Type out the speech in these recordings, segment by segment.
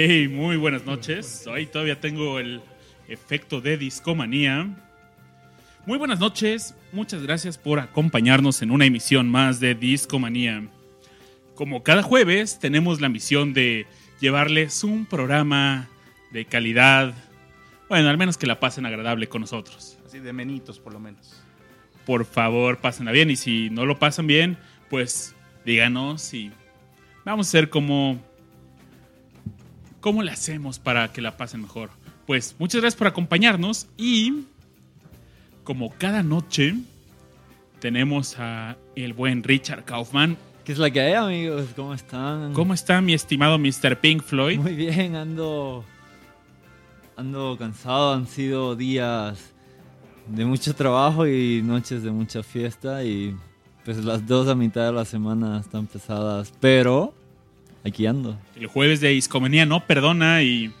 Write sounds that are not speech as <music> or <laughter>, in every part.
Hey, muy buenas noches. Hoy todavía tengo el efecto de discomanía. Muy buenas noches. Muchas gracias por acompañarnos en una emisión más de Discomanía. Como cada jueves, tenemos la misión de llevarles un programa de calidad. Bueno, al menos que la pasen agradable con nosotros. Así de menitos, por lo menos. Por favor, pásenla bien. Y si no lo pasan bien, pues díganos y vamos a hacer como. ¿Cómo le hacemos para que la pasen mejor? Pues muchas gracias por acompañarnos y como cada noche tenemos a el buen Richard Kaufman. ¿Qué es la que hay, amigos? ¿Cómo están? ¿Cómo está mi estimado Mr. Pink Floyd? Muy bien, ando. Ando cansado. Han sido días de mucho trabajo y noches de mucha fiesta. Y pues las dos a mitad de la semana están pesadas. Pero aquí ando. El jueves de Iscomenía no perdona y.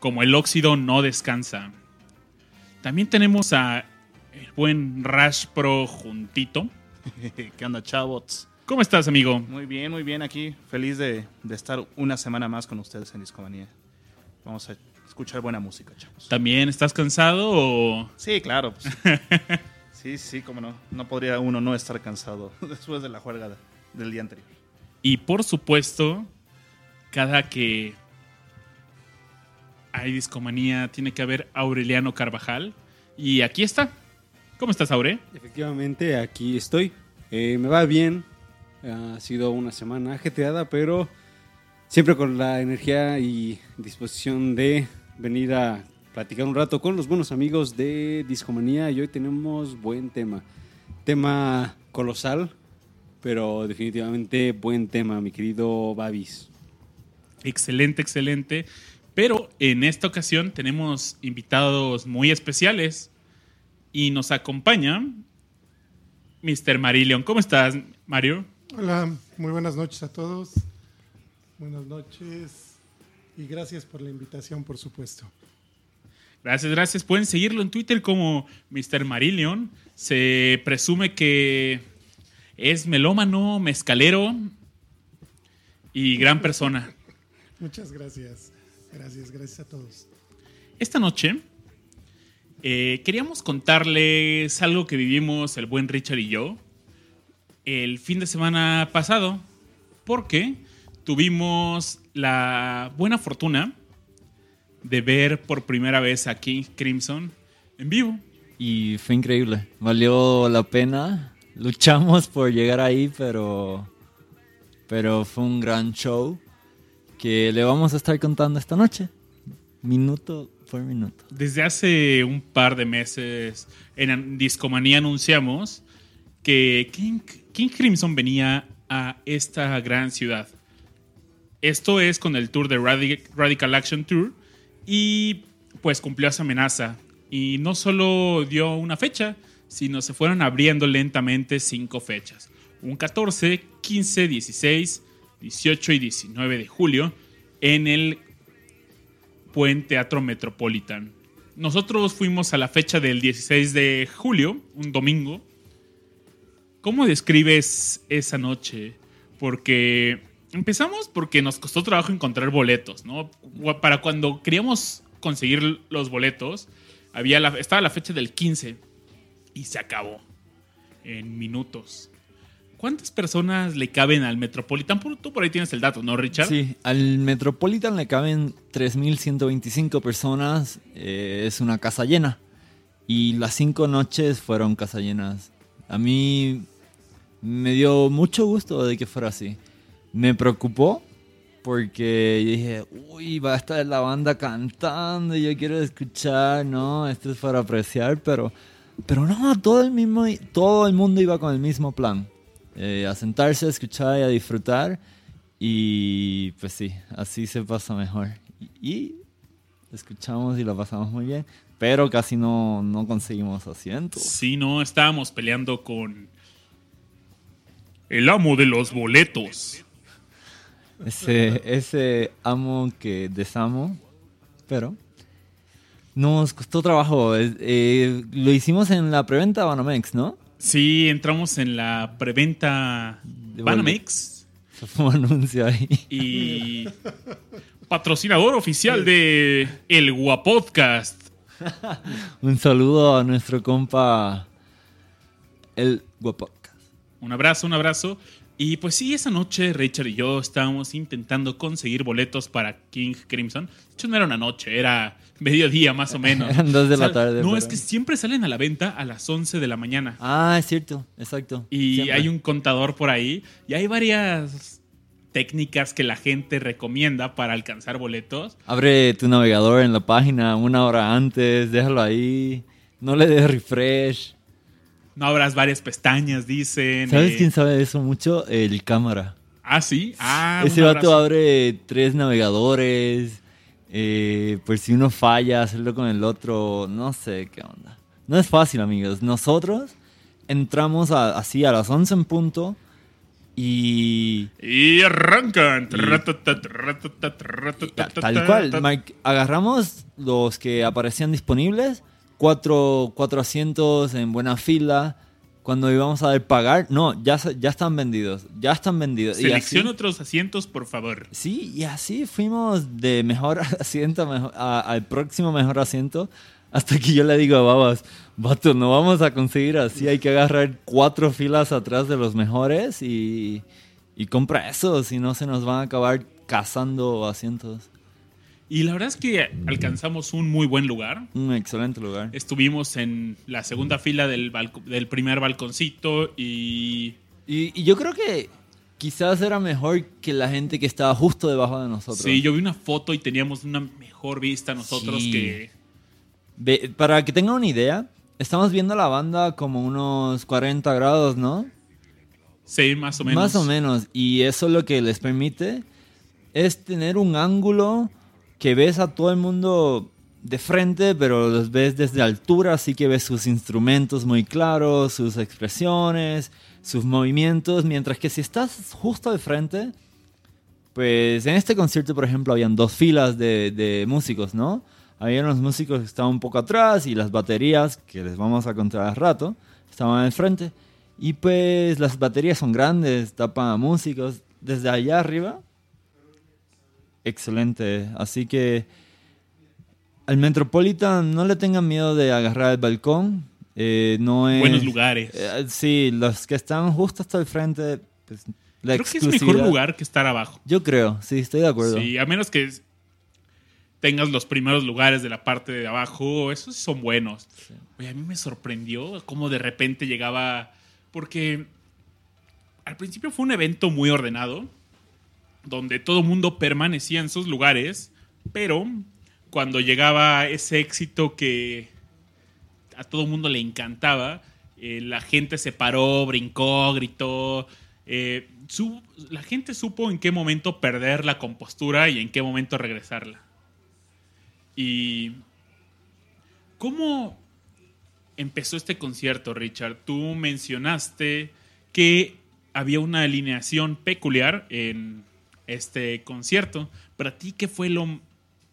Como el óxido no descansa. También tenemos a el buen Rash Pro juntito. <laughs> ¿Qué onda, chavos? ¿Cómo estás, amigo? Muy bien, muy bien aquí. Feliz de, de estar una semana más con ustedes en Discomanía. Vamos a escuchar buena música, chavos. ¿También estás cansado o.? Sí, claro. pues. <laughs> sí, sí, cómo no. No podría uno no estar cansado <laughs> después de la juerga de- del día anterior. Y por supuesto, cada que hay discomanía tiene que haber Aureliano Carvajal. Y aquí está. ¿Cómo estás, Aure? Efectivamente, aquí estoy. Eh, me va bien. Ha sido una semana ajetreada, pero siempre con la energía y disposición de venir a platicar un rato con los buenos amigos de Discomanía. Y hoy tenemos buen tema. Tema colosal, pero definitivamente buen tema, mi querido Babis. Excelente, excelente. Pero en esta ocasión tenemos invitados muy especiales. Y nos acompaña Mr. Marillion. ¿Cómo estás, Mario? Hola, muy buenas noches a todos. Buenas noches y gracias por la invitación, por supuesto. Gracias, gracias. Pueden seguirlo en Twitter como Mr. Marillion. Se presume que es melómano, mezcalero y gran persona. <laughs> Muchas gracias. Gracias, gracias a todos. Esta noche eh, queríamos contarles algo que vivimos el buen Richard y yo el fin de semana pasado, porque tuvimos la buena fortuna de ver por primera vez a King Crimson en vivo. Y fue increíble. Valió la pena. Luchamos por llegar ahí, pero. Pero fue un gran show que le vamos a estar contando esta noche. Minuto por minuto. Desde hace un par de meses en Discomanía anunciamos que King, Crimson venía a esta gran ciudad. Esto es con el tour de Radic- Radical Action Tour y pues cumplió esa amenaza. Y no solo dio una fecha, sino se fueron abriendo lentamente cinco fechas. Un 14, 15, 16, 18 y 19 de julio en el Buen Teatro Metropolitan. Nosotros fuimos a la fecha del 16 de julio, un domingo. ¿Cómo describes esa noche? Porque empezamos porque nos costó trabajo encontrar boletos, ¿no? Para cuando queríamos conseguir los boletos, había la, estaba la fecha del 15 y se acabó en minutos. ¿Cuántas personas le caben al Metropolitan? Tú por ahí tienes el dato, ¿no, Richard? Sí, al Metropolitan le caben 3.125 personas. eh, es una casa llena. Y las cinco noches fueron casa llenas. A mí me dio mucho gusto de que fuera así. Me preocupó porque dije, uy, va a estar la banda cantando yo quiero escuchar, no, esto es para apreciar, pero, pero no, todo el, mismo, todo el mundo iba con el mismo plan. Eh, a sentarse, a escuchar y a disfrutar. Y pues sí, así se pasa mejor. Y, escuchamos y la pasamos muy bien, pero casi no, no conseguimos asientos. Sí, no, estábamos peleando con el amo de los boletos. Ese, ese amo que desamo, pero nos costó trabajo. Eh, lo hicimos en la preventa Banamex, ¿no? Sí, entramos en la preventa De Banamex Se fue un anuncio ahí. y patrocinador oficial de El Guapodcast. <laughs> Un saludo a nuestro compa, el Guapocas. Un abrazo, un abrazo. Y pues sí, esa noche Richard y yo estábamos intentando conseguir boletos para King Crimson. De hecho, no era una noche, era <laughs> mediodía más o menos. Eran dos de la tarde, No, pero- es que siempre salen a la venta a las 11 de la mañana. Ah, es cierto, exacto. Y Siempre. hay un contador por ahí. Y hay varias técnicas que la gente recomienda para alcanzar boletos. Abre tu navegador en la página una hora antes, déjalo ahí, no le des refresh. No abras varias pestañas, dicen. ¿Sabes eh, quién sabe de eso mucho? El cámara. Ah, sí. Ah, Ese vato abre tres navegadores. Eh, por si uno falla, hacerlo con el otro. No sé qué onda. No es fácil, amigos. Nosotros entramos a- así a las 11 en punto. Y. Y arrancan. Y- Tal cual. Mike, agarramos los que aparecían disponibles. Cuatro, cuatro asientos en buena fila. Cuando íbamos a ver pagar. No, ya, ya están vendidos. Ya están vendidos. Selecciona otros asientos, por favor. Sí, y así fuimos de mejor <laughs> asiento a- al próximo mejor asiento. Hasta que yo le digo a Babas, vato, no vamos a conseguir así. Hay que agarrar cuatro filas atrás de los mejores y, y compra eso. Si no, se nos van a acabar cazando asientos. Y la verdad es que alcanzamos un muy buen lugar. Un excelente lugar. Estuvimos en la segunda fila del, del primer balconcito y Y, y yo creo que quizás era mejor que la gente que estaba justo debajo de nosotros. sí, yo vi una foto y teníamos una mejor vista nosotros Sí. que Ve- para que tengan una idea, estamos viendo la banda como unos 40 grados, ¿no? sí, más o menos. Más o menos. Y eso lo que les permite es tener un ángulo que ves a todo el mundo de frente, pero los ves desde altura, así que ves sus instrumentos muy claros, sus expresiones, sus movimientos, mientras que si estás justo de frente, pues en este concierto, por ejemplo, habían dos filas de, músicos, ¿no? Habían los músicos que estaban un poco atrás y las baterías, que les vamos a contar al rato, estaban al frente. Y pues las baterías son grandes, tapan a músicos. Desde allá arriba, excelente. Así que al Metropolitan no le tengan miedo de agarrar el balcón. Eh, no es, Buenos lugares. Eh, sí, los que están justo hasta el frente, pues la Creo que es mejor lugar que estar abajo. Yo creo, sí, estoy de acuerdo. Sí, a menos que tengas los primeros lugares de la parte de abajo, esos sí son buenos. Oye, a mí me sorprendió cómo de repente llegaba, porque al principio fue un evento muy ordenado, donde todo el mundo permanecía en sus lugares, pero cuando llegaba ese éxito que a todo mundo le encantaba, eh, la gente se paró, brincó, gritó. eh, la gente supo en qué momento perder la compostura y en qué momento regresarla. Y ¿cómo empezó este concierto, Richard? Tú mencionaste que había una alineación peculiar en este concierto. Para ti, ¿qué fue lo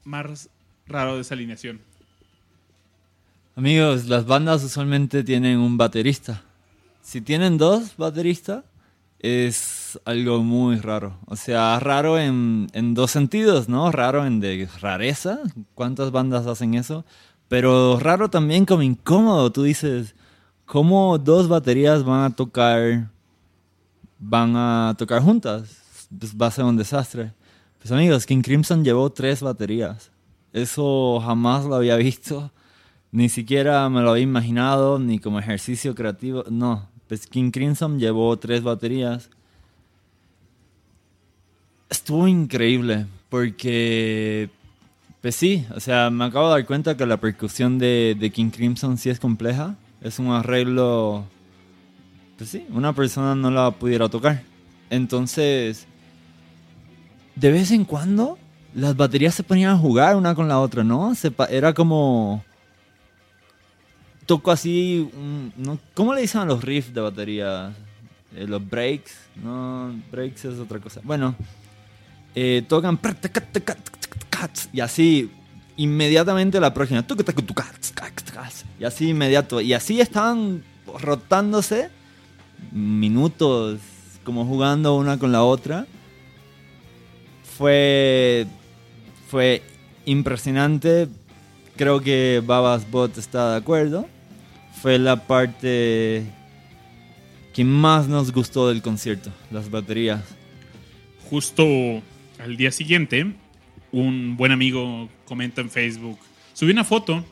más raro de esa alineación? Amigos, las bandas usualmente tienen un baterista. Si tienen dos bateristas, es algo muy raro. O sea, raro en, en dos sentidos, ¿no? Raro en de rareza. ¿Cuántas bandas hacen eso? Pero raro también como incómodo. Tú dices, ¿cómo dos baterías van a tocar, van a tocar juntas? Pues va a ser un desastre. Pues amigos, King Crimson llevó tres baterías. Eso jamás lo había <laughs> visto. Ni siquiera me lo había imaginado, ni como ejercicio creativo. No, pues King Crimson llevó tres baterías. Estuvo increíble, porque, pues sí, o sea, me acabo de dar cuenta que la percusión de, de King Crimson sí es compleja. Es un arreglo, pues sí, una persona no la pudiera tocar. Entonces, de vez en cuando, las baterías se ponían a jugar una con la otra, ¿no? Se era como toco así. ¿cómo le dicen a los riffs de batería? eh, los breaks, no, breaks es otra cosa. Bueno, eh, tocan y así inmediatamente la próxima y así inmediato y así estaban rotándose minutos como jugando una con la otra fue fue impresionante creo que Babas Bot está de acuerdo fue la parte que más nos gustó del concierto las baterías justo al día siguiente un buen amigo comenta en Facebook, subí una foto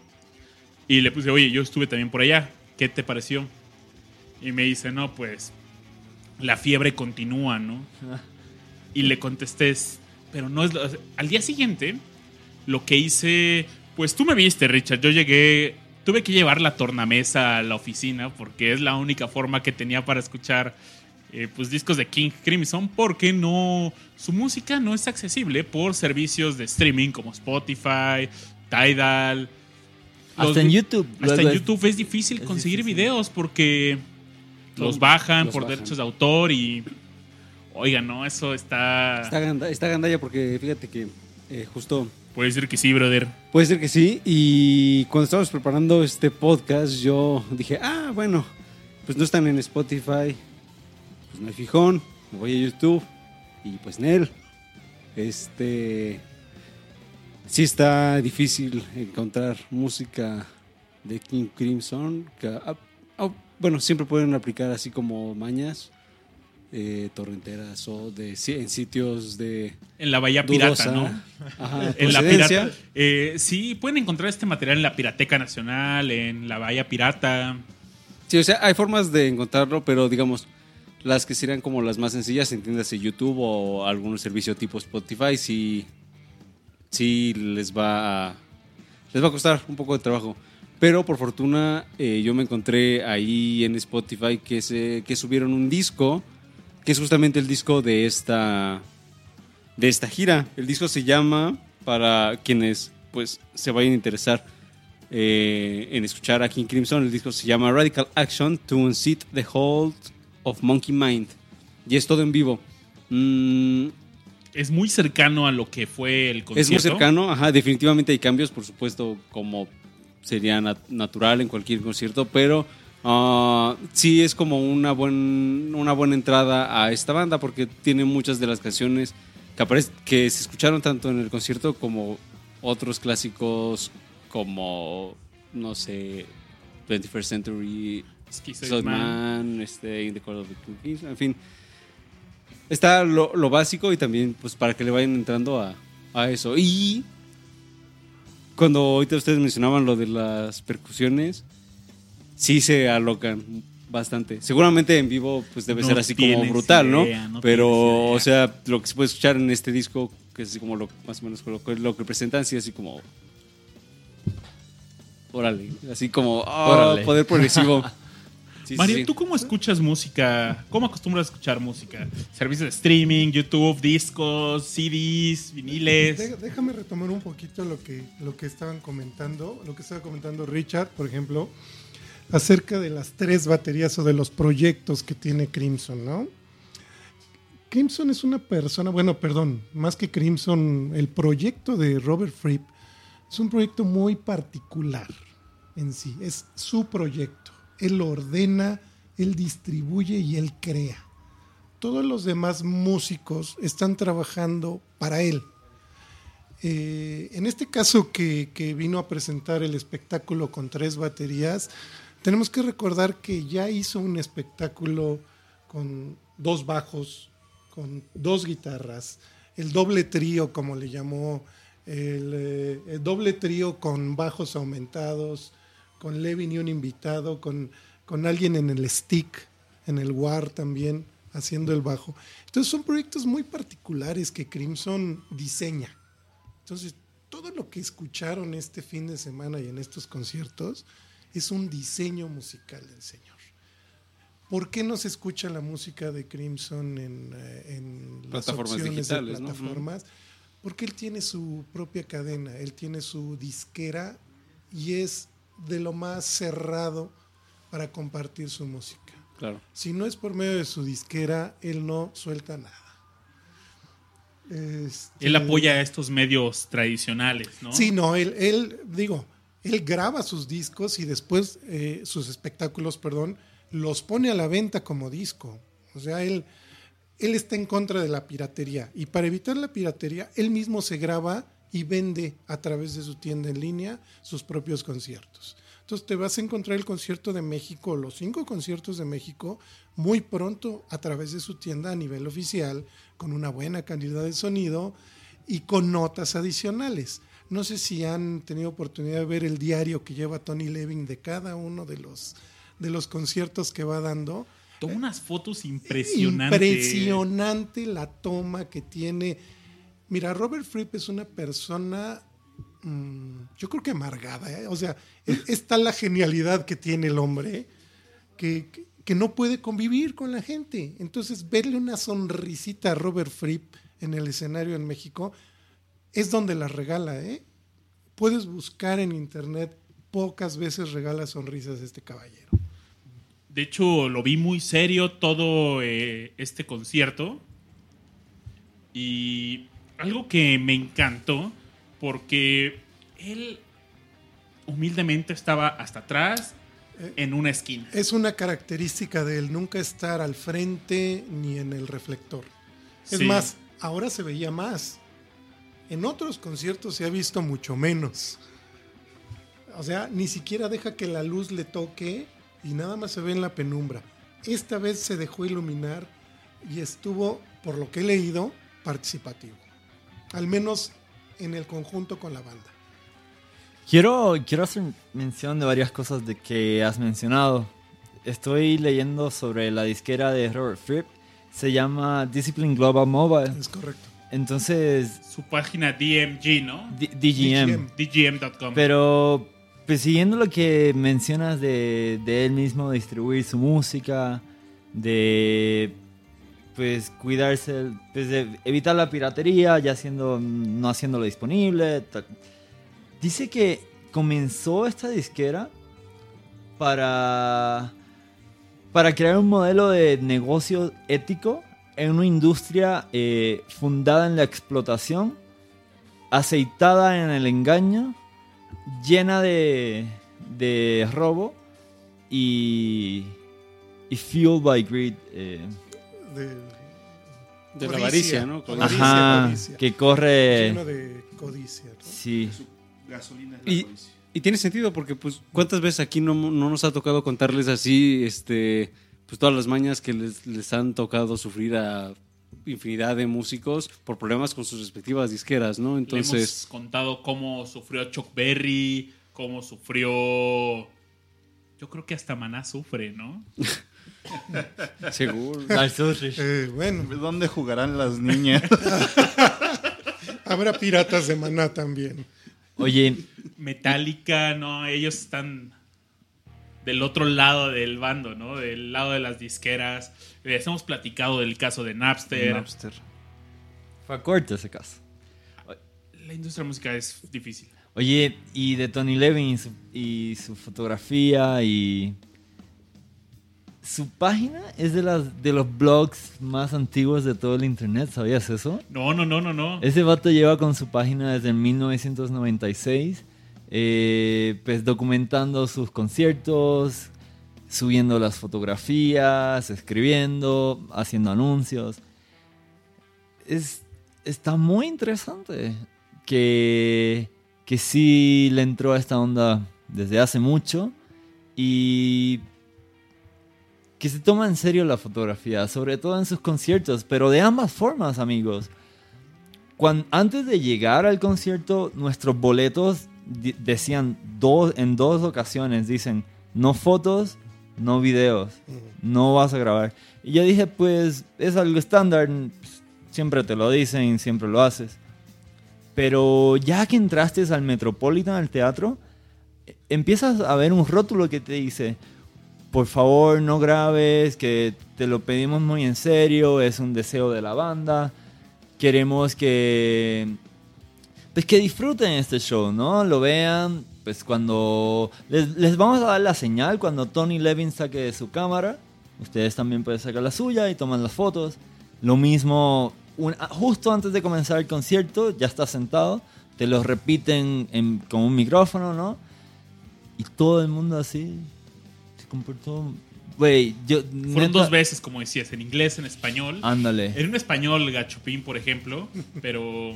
y le puse, oye, yo estuve también por allá, ¿qué te pareció? Y me dice, no, pues la fiebre continúa, ¿no? <laughs> Y le contesté, pero no es... Al día siguiente, lo que hice, pues tú me viste, Richard, yo llegué, tuve que llevar la tornamesa a la oficina porque es la única forma que tenía para escuchar eh, pues discos de King Crimson porque no su música no es accesible por servicios de streaming como Spotify, Tidal. Hasta en YouTube. Hasta en YouTube es difícil conseguir videos porque los bajan por derechos de autor y oiga, no, eso está está, gandalla porque fíjate que eh, justo Puede ser que sí, brother. Puede ser que sí. Y cuando estábamos preparando este podcast, yo dije, ah, bueno, pues no están en Spotify, pues no hay fijón, me voy a YouTube y pues Nel. Este. Sí está difícil encontrar música de King Crimson. Que, ah, ah, bueno, siempre pueden aplicar así como mañas. Eh, torrenteras o de en sitios de en la bahía pirata no Ajá, en la pirata eh, sí pueden encontrar este material en la pirateca nacional en la bahía pirata. Sí o sea hay formas de encontrarlo pero digamos las que serían como las más sencillas, entiéndase YouTube o algún servicio tipo Spotify, sí, sí les va a, les va a costar un poco de trabajo. Pero por fortuna eh, yo me encontré ahí en Spotify que, se, que subieron un disco, que es justamente el disco de esta, de esta gira. El disco se llama, para quienes pues se vayan a interesar eh, en escuchar a King Crimson, el disco se llama Radical Action to Unseat the Hold of Monkey Mind. Y es todo en vivo. Mm, es muy cercano a lo que fue el concierto. Es muy cercano, ajá. Definitivamente hay cambios, por supuesto, como sería natural en cualquier concierto, pero uh, sí es como una, buen, una buena entrada a esta banda porque tiene muchas de las canciones que, que se escucharon tanto en el concierto como otros clásicos como, no sé, 21st Century Man, este, In the of the en fin. Está lo, básico y también pues para que le vayan entrando a, a eso. Y cuando ahorita ustedes mencionaban lo de las percusiones, sí se alocan bastante. Seguramente en vivo pues debe ser así como brutal, ¿no? Pero, o sea, lo que se puede escuchar en este disco, que es así como lo, más o menos lo, lo que presentan, sí así como... Órale, así como oh, poder progresivo. <laughs> Mario, ¿tú cómo escuchas música? ¿Cómo acostumbras a escuchar música? ¿Servicios de streaming, YouTube, discos, CDs, viniles? déjame retomar un poquito lo que, lo que estaban comentando, lo que estaba comentando Richard, por ejemplo, acerca de las tres baterías o de los proyectos que tiene Crimson, ¿no? Crimson es una persona, bueno, perdón, más que Crimson, el proyecto de Robert Fripp es un proyecto muy particular en sí, es su proyecto él ordena, Él distribuye y Él crea. Todos los demás músicos están trabajando para Él. Eh, en este caso que, que vino a presentar el espectáculo con tres baterías, tenemos que recordar que ya hizo un espectáculo con dos bajos, con dos guitarras, el doble trío, como le llamó, el, eh, el doble trío con bajos aumentados, con Levin y un invitado, con, con alguien en el stick, en el WAR también, haciendo el bajo. Entonces son proyectos muy particulares que Crimson diseña. Entonces, todo lo que escucharon este fin de semana y en estos conciertos es un diseño musical del Señor. ¿Por qué no se escucha la música de Crimson en, eh, en plataformas digitales? plataformas? Porque él tiene su propia cadena, él tiene su disquera y es de lo más cerrado para compartir su música. Claro. Si no es por medio de su disquera, él no suelta nada. Este, Él apoya a estos medios tradicionales, ¿no? Sí, no, él, él, digo, él graba sus discos y después eh, sus espectáculos, perdón, los pone a la venta como disco. O sea, él, él está en contra de la piratería. Y para evitar la piratería, él mismo se graba y vende a través de su tienda en línea sus propios conciertos. Entonces te vas a encontrar el concierto de México, los cinco conciertos de México, muy pronto a través de su tienda a nivel oficial, con una buena calidad de sonido y con notas adicionales. No sé si han tenido oportunidad de ver el diario que lleva Tony Levin de cada uno de los, de los conciertos que va dando. Toma unas fotos impresionantes. Impresionante la toma que tiene. Mira, Robert Fripp es una persona, mmm, yo creo que amargada. ¿eh? O sea, <laughs> está la genialidad que tiene el hombre, que, que, que, no puede convivir con la gente. Entonces, verle una sonrisita a Robert Fripp en el escenario en México es donde la regala. ¿eh? Puedes buscar en internet, pocas veces regala sonrisas este caballero. De hecho, lo vi muy serio todo eh, este concierto. Y algo que me encantó, porque él humildemente estaba hasta atrás, en una esquina. Es una característica de él, nunca estar al frente ni en el reflector. Es sí. más, ahora se veía más. En otros conciertos se ha visto mucho menos. O sea, ni siquiera deja que la luz le toque y nada más se ve en la penumbra. Esta vez se dejó iluminar y estuvo, por lo que he leído, participativo. Al menos en el conjunto con la banda. Quiero, quiero hacer mención de varias cosas de que has mencionado. Estoy leyendo sobre la disquera de Robert Fripp. Se llama Discipline Global Mobile. Es correcto. Entonces... Su página DMG, ¿no? D DGM. DGM.com. Pero pues siguiendo lo que mencionas de, de, él mismo distribuir su música, de pues cuidarse, pues, de evitar la piratería, ya haciendo, no haciéndolo disponible. Tal. Dice que comenzó esta disquera para, para crear un modelo de negocio ético en una industria eh, fundada en la explotación, aceitada en el engaño, llena de, de robo y, y fueled by greed. Eh. De, de la avaricia, ¿no? Codicia, Ajá, codicia. que corre... Lleno de codicia. ¿no? Sí. Gasolina es la Y, codicia. y tiene sentido porque, pues, ¿cuántas veces aquí no, no nos ha tocado contarles así, este, pues, todas las mañas que les, les han tocado sufrir a infinidad de músicos por problemas con sus respectivas disqueras, ¿no? Le Entonces, hemos contado cómo sufrió Chuck Berry, cómo sufrió. Yo creo que hasta Maná sufre, ¿no? <laughs> seguro. <laughs> Eh, bueno, ¿Dónde jugarán las niñas? <laughs> habrá piratas de maná también. Oye, Metallica, no, ellos están del otro lado del bando, ¿no? Del lado de las disqueras. Les hemos platicado del caso de Napster. Napster. fue corto ese caso. La industria musical es difícil. Oye, y de Tony Levin y su, y su fotografía y... Su página es de, las, de los blogs más antiguos de todo el internet, ¿sabías eso? No, no, no, no, no. Ese vato lleva con su página desde 1996, eh, pues documentando sus conciertos, subiendo las fotografías, escribiendo, haciendo anuncios. Es, está muy interesante que, que sí le entró a esta onda desde hace mucho y que se toma en serio la fotografía, sobre todo en sus conciertos, pero de ambas formas, amigos. Cuando, antes de llegar al concierto, nuestros boletos decían dos, en dos ocasiones, dicen, no fotos, no videos, no vas a grabar. Y yo dije, pues es algo estándar, siempre te lo dicen, siempre lo haces. Pero ya que entraste al Metropolitan, al teatro, eh, empiezas a ver un rótulo que te dice, por favor no grabes, que te lo pedimos muy en serio, es un deseo de la banda, queremos que pues que disfruten este show, ¿no? Lo vean, pues cuando les, les vamos a dar la señal cuando Tony Levin saque su cámara Ustedes también pueden sacar la suya y toman las fotos. Lo mismo, un- ah, justo antes de comenzar el concierto, ya estás sentado, te lo repiten en- con un micrófono, ¿no? Y todo el mundo así se comportó... Güey, yo... Fueron neta- dos veces, como decías, en inglés, en español. Ándale. En un español gachupín, por ejemplo, <laughs> pero...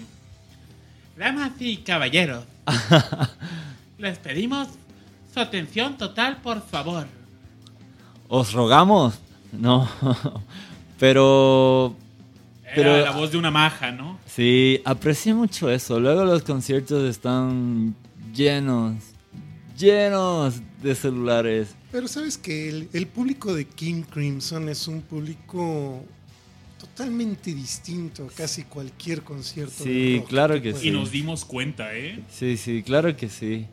Damas y caballeros, <laughs> les pedimos su atención total, por favor. ¿Os rogamos? No. <laughs> Pero... Era Pero- la voz de una maja, ¿no? Sí, aprecié mucho eso. Luego los conciertos están llenos, llenos de celulares. Pero sabes que el, el público de King Crimson es un público totalmente distinto a casi cualquier concierto. Sí, de rock claro que puedas Y sí. nos dimos cuenta, ¿eh? Sí, sí, claro que sí.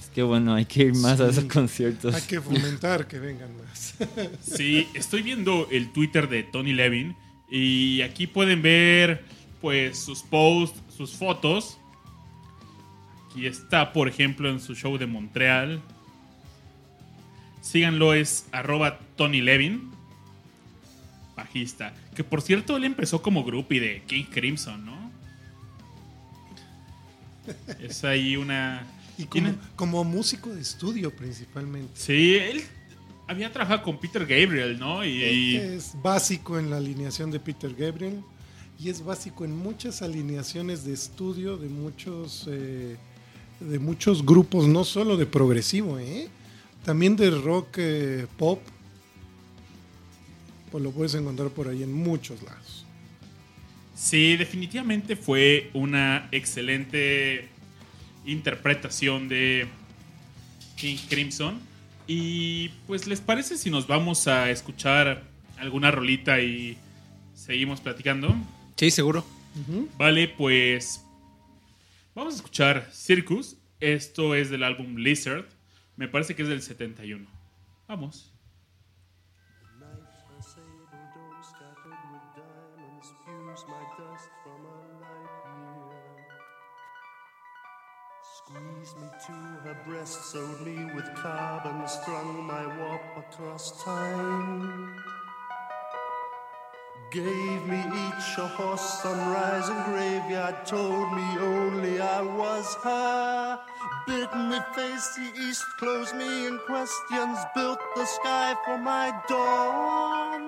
Es que bueno, hay que ir más a Sí. esos conciertos. Hay que fomentar que vengan más. <laughs> Sí, estoy viendo el Twitter de Tony Levin y aquí pueden ver pues sus posts, sus fotos. Aquí está, por ejemplo, en su show de Montreal. Síganlo, es arroba Tony Levin, bajista. Que por cierto, él empezó como groupie de King Crimson, ¿no? Es ahí una... Y como, músico de estudio principalmente. Sí, él había trabajado con Peter Gabriel, ¿no? Y, y- Es básico en la alineación de Peter Gabriel y es básico en muchas alineaciones de estudio de muchos eh, de muchos grupos, no solo de progresivo, ¿eh? también de rock eh, pop. Pues lo puedes encontrar por ahí en muchos lados. Sí, definitivamente fue una excelente interpretación de King Crimson. Y pues, ¿les parece si nos vamos a escuchar alguna rolita y seguimos platicando? Sí, seguro. Vale, pues vamos a escuchar Circus. Esto es del álbum Lizard. Me parece que es del 71. Vamos. Squeezed me to her breast, sewed me with carbon, strung my warp across time. Gave me each a horse, sunrise and graveyard, told me only I was her. Bid me face the east, closed me in questions, built the sky for my dawn.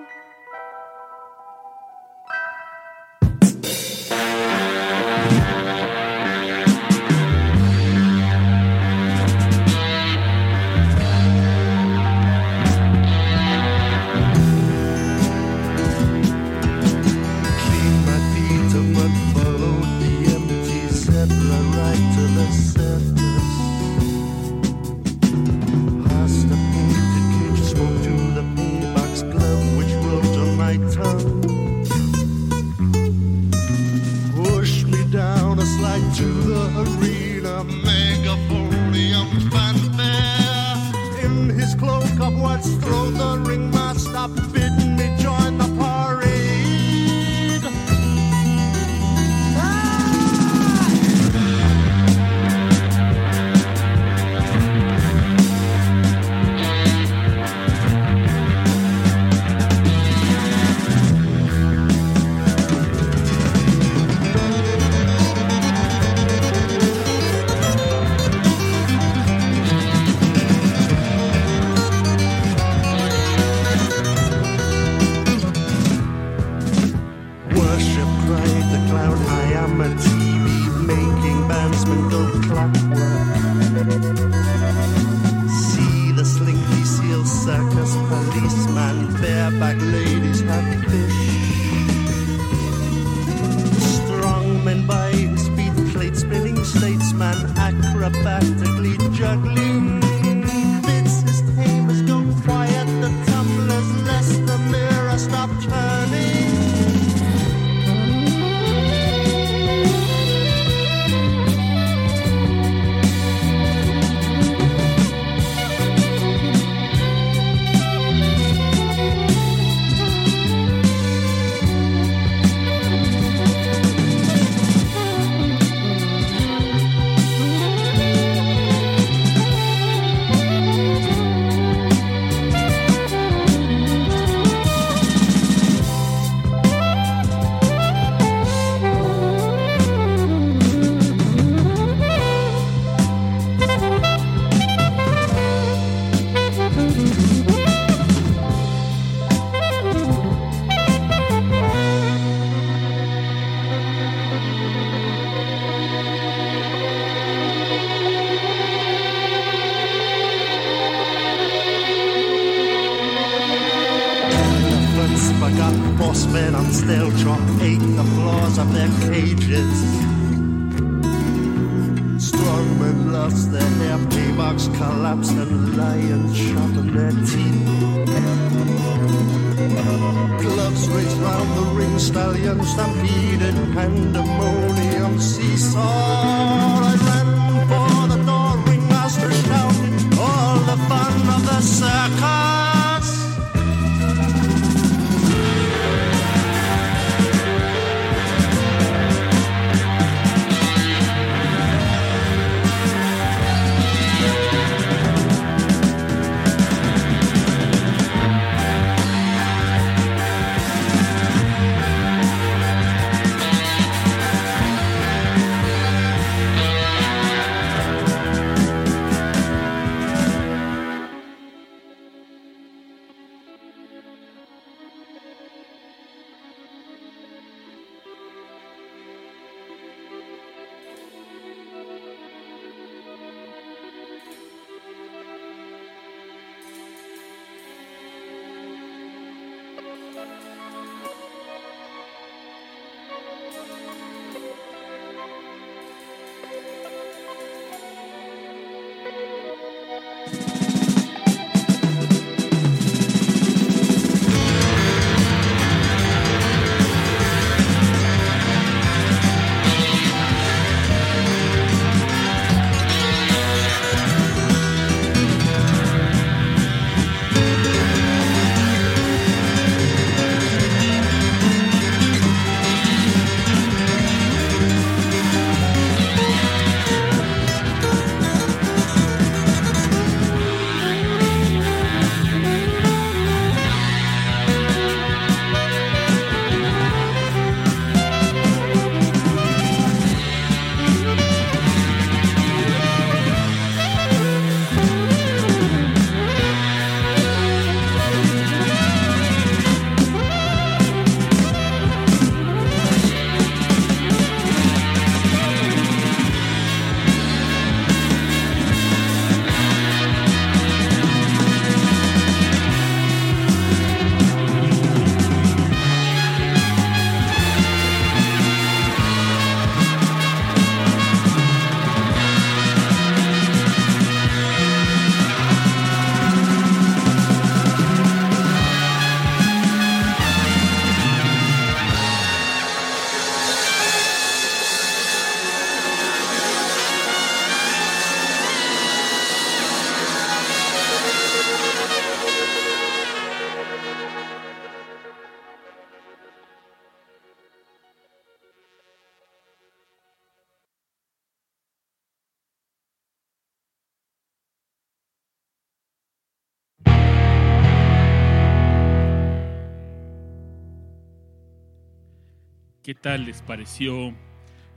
Les pareció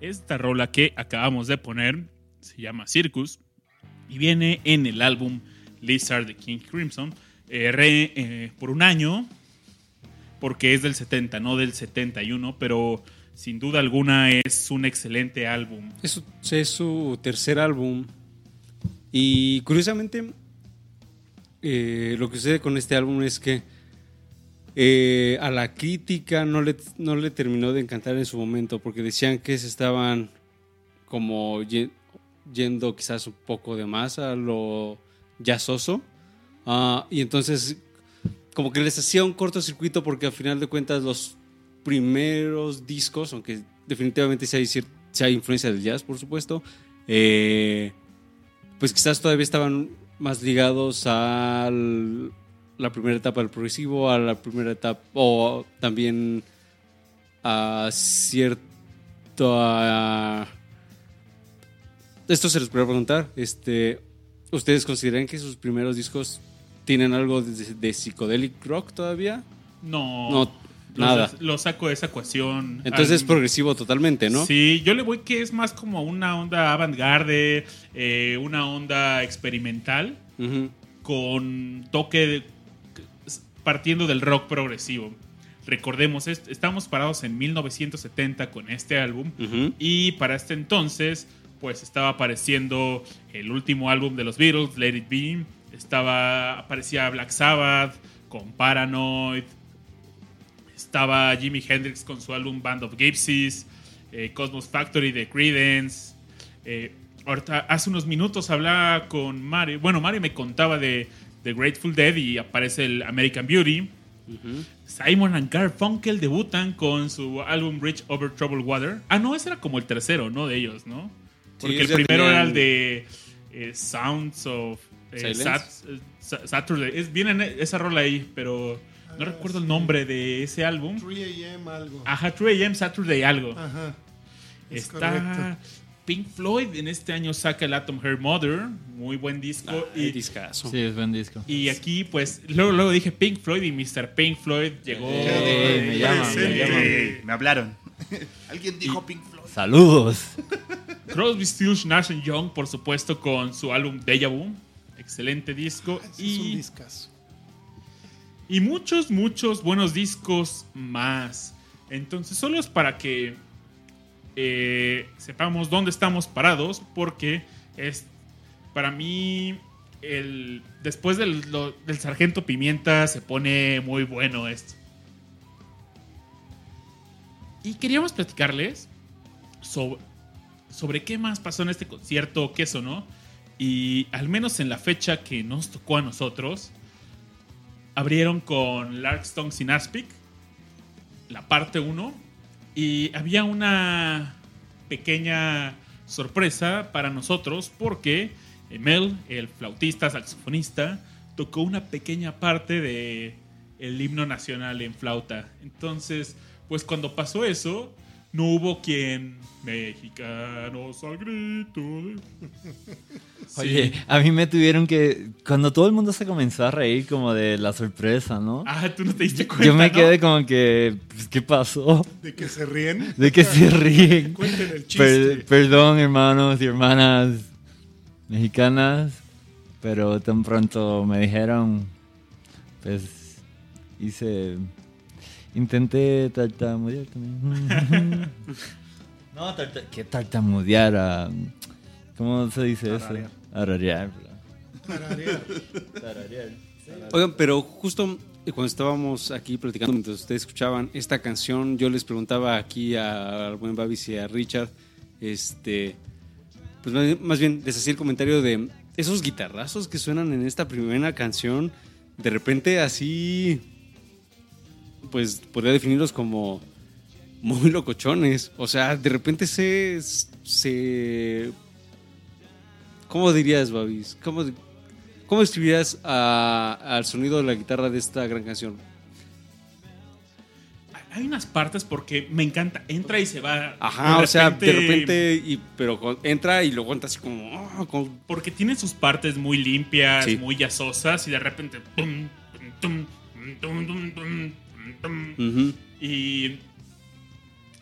esta rola que acabamos de poner? Se llama Circus y viene en el álbum Lizard de King Crimson eh, eh, por un año, porque es del 70, no del 71, pero sin duda alguna es un excelente álbum. Es es su tercer álbum. Y curiosamente, eh, lo que sucede con este álbum es que eh, a la crítica no le, no le terminó de encantar en su momento, porque decían que se estaban como ye- yendo quizás un poco de más a lo jazzoso. Ah, y entonces, como que les hacía un cortocircuito, porque al final de cuentas, los primeros discos, aunque definitivamente sí hay, sí hay influencia del jazz, por supuesto, eh, pues quizás todavía estaban más ligados a la primera etapa del progresivo, a la primera etapa, o también a cierto... a- esto se les podría preguntar, este, ¿ustedes consideran que sus primeros discos tienen algo de, de rock todavía? No, No, nada. lo saco de esa ecuación. Entonces Al- es progresivo totalmente, ¿no? Sí, yo le voy que es más como una onda avant-garde, eh, una onda experimental con toque partiendo del rock progresivo. Recordemos, est- estamos parados en 1970 con este álbum y para este entonces pues estaba apareciendo el último álbum de los Beatles, Let It Be, estaba aparecía Black Sabbath con Paranoid, Estaba Jimi Hendrix con su álbum Band of Gypsies, eh, Cosmos Factory de Creedence. Eh, ahorita, hace unos minutos hablaba con Mario. Bueno, Mario me contaba de, de Grateful Dead y aparece el American Beauty. Simon and Garfunkel debutan con su álbum Bridge Over Troubled Water. Ah, no, ese era como el tercero, ¿no? De ellos, ¿no? Porque el primero tenían- era el de eh, Sounds of eh. Sat- Saturday. Es, viene esa rola ahí, pero no Ah, recuerdo el nombre de ese álbum. 3 AM algo. Ajá, 3 AM Saturday algo. Ajá. Es Está correcto. Pink Floyd en este año saca el Atom Hair Mother, muy buen disco. Ah, y, discazo. Sí, es buen disco. y aquí, pues, luego, luego dije Pink Floyd y Mr. Pink Floyd llegó. Eh, me llaman, me llaman. Me hablaron. <laughs> Alguien dijo Pink Floyd. Saludos. Crosby, Stills, Nash Young, por supuesto, con su álbum Deja Vu. Excelente disco. Ese es un Y, discazo. y muchos, muchos buenos discos más. Entonces, solo es para que eh, sepamos dónde estamos parados, porque es para mí el después del, del Sargento Pimienta se pone muy bueno esto. Y queríamos platicarles sobre, sobre qué más pasó en este concierto, qué sonó. Y al menos en la fecha que nos tocó a nosotros, abrieron con Larkstone sin Aspic, la parte 1, y había una pequeña sorpresa para nosotros porque Mel, el flautista saxofonista, tocó una pequeña parte de el himno nacional en flauta. Entonces, pues cuando pasó eso, no hubo quien mexicanos al grito. de-". <laughs> Oye, a mí me tuvieron que. Cuando todo el mundo se comenzó a reír, como de la sorpresa, ¿no? Ah, tú no te diste cuenta. Yo me ¿no? quedé como que. pues, ¿Qué pasó? De que se ríen. ¿De qué se <laughs> ríen? Cuenten el chiste. Per- perdón, hermanos y hermanas mexicanas, pero tan pronto me dijeron, pues hice, intenté tartamudear también. <laughs> no, tarta- ¿qué tartamudear? Ah, ¿Cómo se dice eso? Ararear. Tararear. Tararear. Oigan, pero justo cuando estábamos aquí platicando mientras ustedes escuchaban esta canción, yo les preguntaba aquí a- al buen Babis y a Richard, este, pues más, más bien les hacía el comentario de esos guitarrazos que suenan en esta primera canción, de repente así, pues podría definirlos como muy locochones. O sea, de repente se, se ¿Cómo dirías, Babis? ¿Cómo, cómo describirías al sonido de la guitarra de esta gran canción? Hay unas partes porque me encanta. Entra y se va. Ajá, o sea, de repente, y, pero entra y luego entra así como... ah, como- Porque tiene sus partes muy limpias, Sí. muy jazzosas y de repente. tum, tum, tum, tum. Y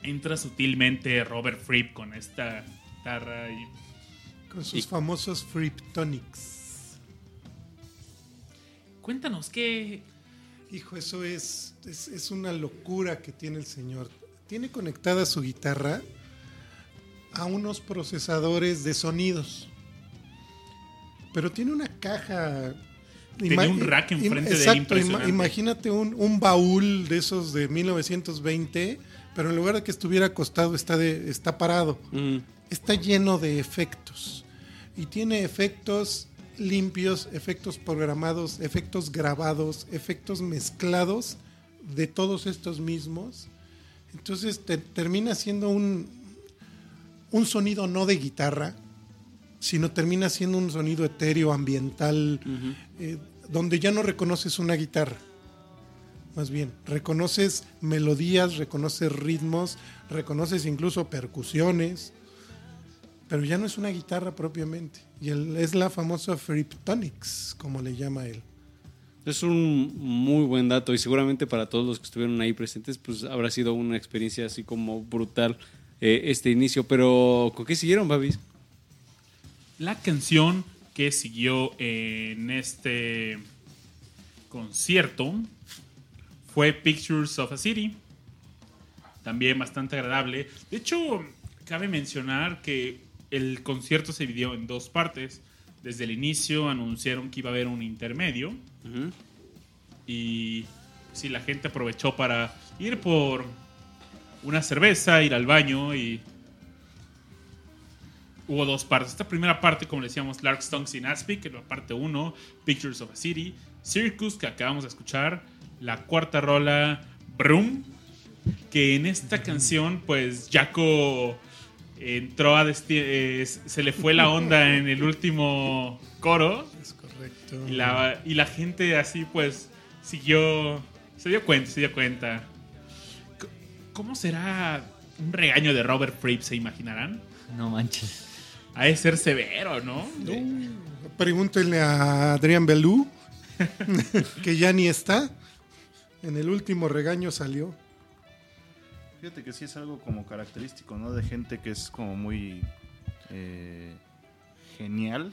entra sutilmente Robert Fripp con esta guitarra y Con sus Y- famosos Friptonics. cuéntanos qué Hijo, eso es, es, es una locura que tiene el señor. Tiene conectada su guitarra a unos procesadores de sonidos. Pero tiene una caja. Tenía un rack enfrente de él impresionante. imagínate un, un baúl de esos de 1920, pero en lugar de que estuviera acostado, está, de, está parado Ujú. está lleno de efectos y tiene efectos limpios, efectos programados, efectos grabados, efectos mezclados de todos estos mismos. Entonces te- termina siendo un, un sonido no de guitarra, sino termina siendo un sonido etéreo, ambiental, eh, donde ya no reconoces una guitarra. Más bien, reconoces melodías, reconoces ritmos, reconoces incluso percusiones, pero ya no es una guitarra propiamente. Y el- es la famosa Friptonics, como le llama él. Es un muy buen dato y seguramente para todos los que estuvieron ahí presentes, pues habrá sido una experiencia así como brutal eh, este inicio. Pero, ¿con qué siguieron, Babis? La canción que siguió en este concierto fue Pictures of a City. También bastante agradable. De hecho, cabe mencionar que el concierto se dividió en dos partes. Desde el inicio anunciaron que iba a haber un intermedio y sí, la gente aprovechó para ir por una cerveza, ir al baño y hubo dos partes. Esta primera parte, como le decíamos, Lark Stonks in Aspic, que es la parte 1, Pictures of a City, Circus, que acabamos de escuchar, la cuarta rola, Broom, que en esta canción, pues Jaco entró a desti- eh, se le fue la onda <laughs> en el último coro Es correcto. y la, y la gente así pues siguió, se dio cuenta, se dio cuenta. ¿Cómo será un regaño de Robert Fripp, se imaginarán? No manches. Ha de ser severo, ¿no? Pregúntenle a Adrián Belú, <laughs> que ya ni está. En el último regaño salió. Fíjate que sí es algo como característico, ¿no? De gente que es como muy eh, genial.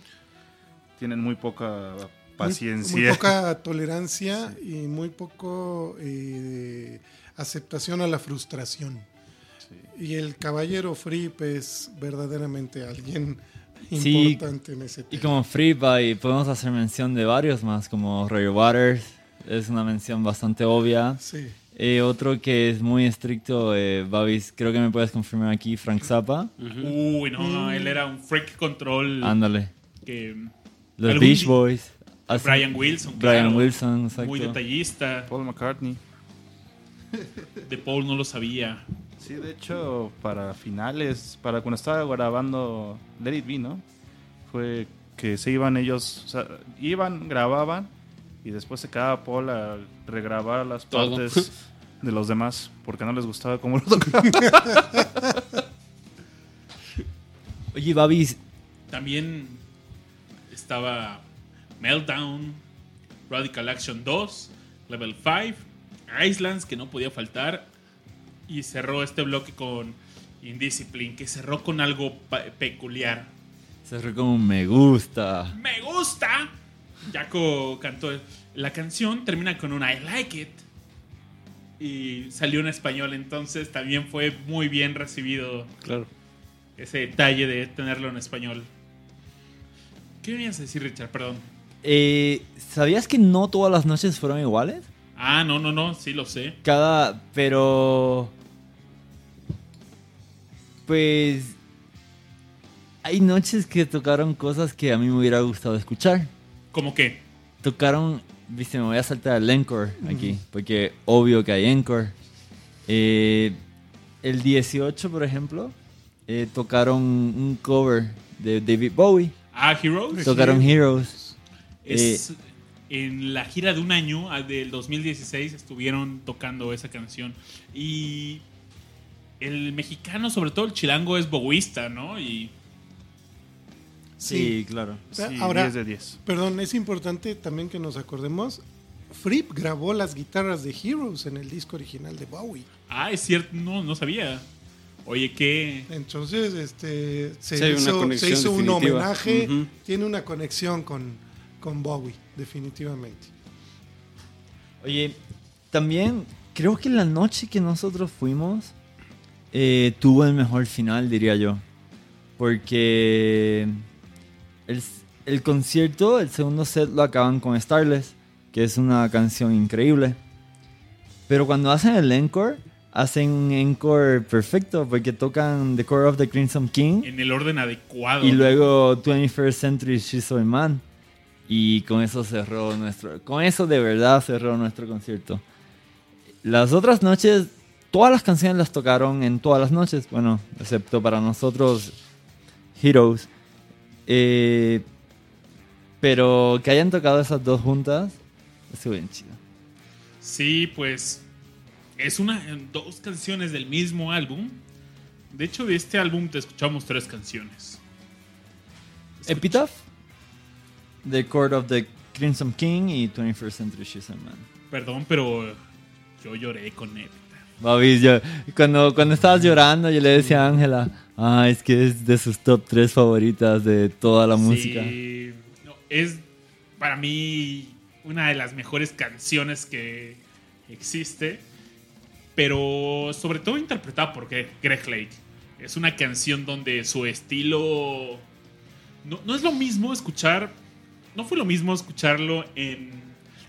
Tienen muy poca paciencia. Muy, poca <laughs> tolerancia y muy poco eh, aceptación a la frustración. Sí. Y el caballero Fripp es verdaderamente alguien Sí, importante en ese Y tema. como Free by, podemos hacer mención de varios más, como Roger Waters, es una mención bastante obvia. Sí. Eh, otro que es muy estricto, eh, Babis, creo que me puedes confirmar aquí, Frank Zappa. Uy, no, no, él era un freak control Ándale. que... Los Beach Boys. Brian Wilson, Brian claro. Wilson, exacto. Muy detallista. Paul McCartney. De Paul no lo sabía. Sí, de hecho, para finales, para cuando estaba grabando Let It Be, ¿no? Fue que se iban ellos, o sea, iban, grababan y después se quedaba Paul a regrabar las Todo. partes <laughs> de los demás porque no les gustaba cómo lo tocaban. <laughs> Oye, Babis, También estaba Meltdown, Radical Action 2, Level 5, Islands, que no podía faltar, y cerró este bloque con Indiscipline, que cerró con algo peculiar. cerró como un me gusta. ¡Me gusta! Jaco cantó. La canción termina con un I like it. Y salió en español, entonces también fue muy bien recibido Claro. ese detalle de tenerlo en español. ¿Qué venías a decir, Richard? Perdón. Eh, ¿Sabías que no todas las noches fueron iguales? Ah, no, no, no, sí lo sé. Cada, pero... Pues... Hay noches que tocaron cosas que a mí me hubiera gustado escuchar. ¿Cómo qué? Tocaron, viste, me voy a saltar el encore aquí, porque obvio que hay encore. Eh, el 18, por ejemplo, eh, tocaron un cover de David Bowie. Ah, Heroes. Tocaron Heroes. Es en la gira de un año ah, del 2016 estuvieron tocando esa canción. Y el mexicano, sobre todo el chilango, es boguista, ¿no? Y Sí, claro. Sí, Ahora- 10 de 10. Perdón, es importante también que nos acordemos. Fripp grabó las guitarras de Heroes en el disco original de Bowie. Ah, es cierto, no, no sabía. Oye, ¿qué? Entonces, este, se, Sí, hizo, se hizo un homenaje, tiene una conexión con, con Bowie, definitivamente. Oye, también creo que la noche que nosotros fuimos eh, tuvo el mejor final, diría yo. Porque el, el concierto, el segundo set lo acaban con Starless, que es una canción increíble. Pero cuando hacen el encore, hacen un encore perfecto porque tocan The Core of the Crimson King. En el orden adecuado. Y luego 21st Century She's So Man. Y con eso cerró nuestro. Con eso de verdad cerró nuestro concierto. Las otras noches, todas las canciones las tocaron en todas las noches. Bueno, excepto para nosotros, Heroes. Eh, pero que hayan tocado esas dos juntas, estuvo bien chido. Sí, pues es una dos canciones del mismo álbum. De hecho, de este álbum te escuchamos tres canciones. Escuch- Epitaph, The Court of the Crimson King y 21st Century She's So Man. Perdón, pero yo lloré con él. Babis, yo, cuando, cuando estabas llorando, yo le decía a Ángela, ah, es que es de sus top 3 favoritas de toda la música. Sí, no, es para mí una de las mejores canciones que existe, pero sobre todo interpretada por Gre- Greg Lake. Es una canción donde su estilo no, no es lo mismo escuchar, no fue lo mismo escucharlo en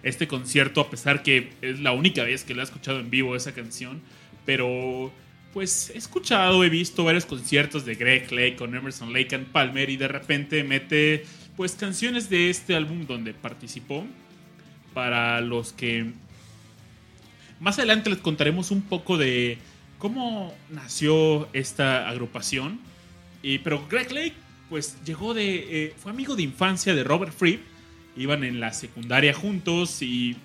este concierto, a pesar que es la única vez que lo he escuchado en vivo esa canción. Pero, pues he escuchado, he visto varios conciertos de Greg Lake con Emerson Lake and Palmer y de repente mete, pues, canciones de este álbum donde participó. Para los que más adelante les contaremos un poco de cómo nació esta agrupación. Y, pero Greg Lake, pues llegó de. eh, fue amigo de infancia de Robert Fripp. Iban en la secundaria juntos y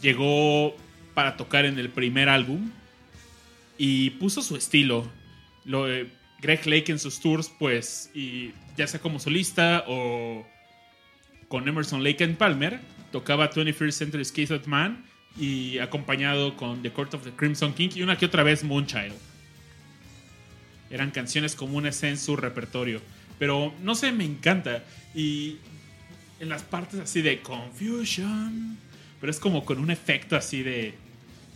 llegó para tocar en el primer álbum. Y puso su estilo. Lo, eh, Greg Lake en sus tours, pues, y ya sea como solista o con Emerson Lake Palmer, tocaba 21st Century Skated Man y acompañado con The Court of the Crimson King y una que otra vez Moonchild. Eran canciones comunes en su repertorio. Pero no sé, me encanta. Y en las partes así de Confusion. Pero es como con un efecto así de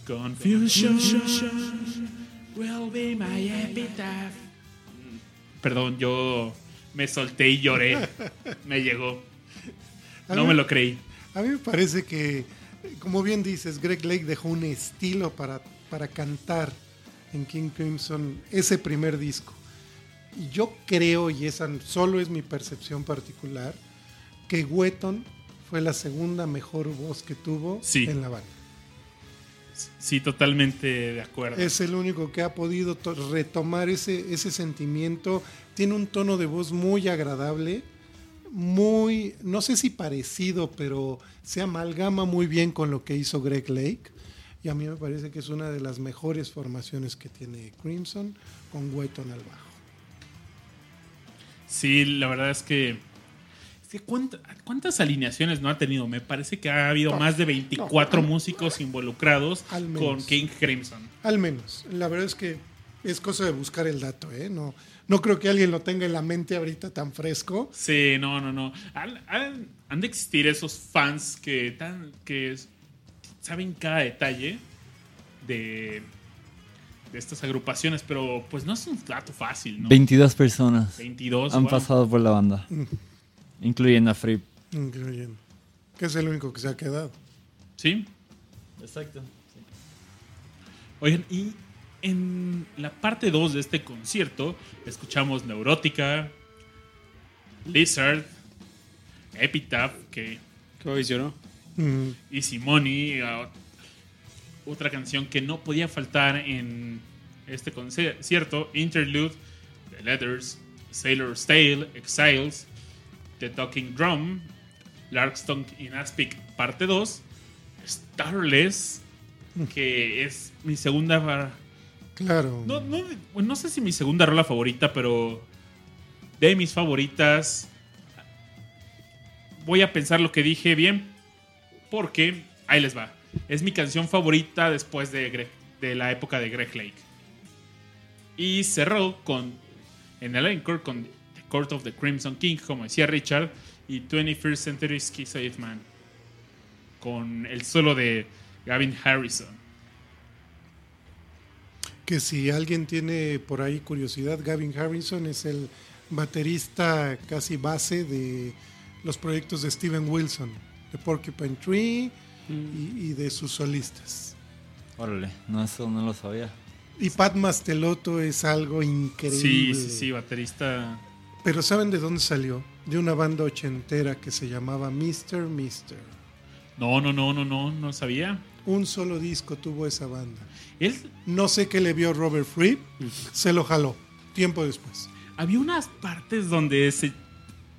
Confusion will be my epitaph. Perdón, yo me solté y lloré. Me llegó. No mí- me lo creí. A mí me parece que, como bien dices, Greg Lake dejó un estilo para, para cantar en King Crimson ese primer disco. Y yo creo, y esa solo es mi percepción particular, que Wetton fue la segunda mejor voz que tuvo Sí. en la banda. Sí, totalmente de acuerdo. Es el único que ha podido to- retomar ese, ese sentimiento. Tiene un tono de voz muy agradable, muy, no sé si parecido, pero se amalgama muy bien con lo que hizo Greg Lake. Y a mí me parece que es una de las mejores formaciones que tiene Crimson con Wetton al bajo. Sí, la verdad es que. Es que ¿cuánta- ¿Cuántas alineaciones no ha tenido? Me parece que ha habido más de 24 músicos involucrados Al menos. con King Crimson. Al menos. La verdad es que es cosa de buscar el dato, ¿eh? No, no creo que alguien lo tenga en la mente ahorita tan fresco. Sí, no, no, no. Han, han- han de existir esos fans que, tan, que s- saben cada detalle de, de estas agrupaciones, pero pues no es un dato fácil, ¿no? 22 personas 22. han wow. pasado por la banda, incluyendo a Fripp. Incluyendo. Que es el único que se ha quedado. Sí. Exacto. Oigan, y en la parte 2 de este concierto escuchamos Neurótica, Lizard, Epitaph, que ¿Qué hoy lloró? Mm. y Simoni, otra canción que no podía faltar en este concierto, Interlude, The Letters, Sailor's Tale, Exiles, The Talking Drum, Larkstone in Aspic parte 2, Starless, que es mi segunda... Claro. No, no, no sé si mi segunda rola favorita, pero de mis favoritas. Voy a pensar lo que dije bien, porque ahí les va. Es mi canción favorita después de, Greg- de la época de Greg Lake. Y cerró con en el encore con Court of the Crimson King, como decía Richard, y 21st Century Schizoid Man, con el solo de Gavin Harrison. Que si alguien tiene por ahí curiosidad, Gavin Harrison es el baterista casi base de los proyectos de Steven Wilson, de Porcupine Tree y, y de sus solistas. Órale, no, eso no lo sabía. Y Pat Mastelotto es algo Sí, increíble. sí, sí, baterista. Pero ¿saben de dónde salió? De una banda ochentera que se llamaba Mr. Mister. No, no, no, no, no, no sabía. Un solo disco tuvo esa banda. Él, No sé qué le vio Robert Fripp, se lo jaló tiempo después. había unas partes donde se,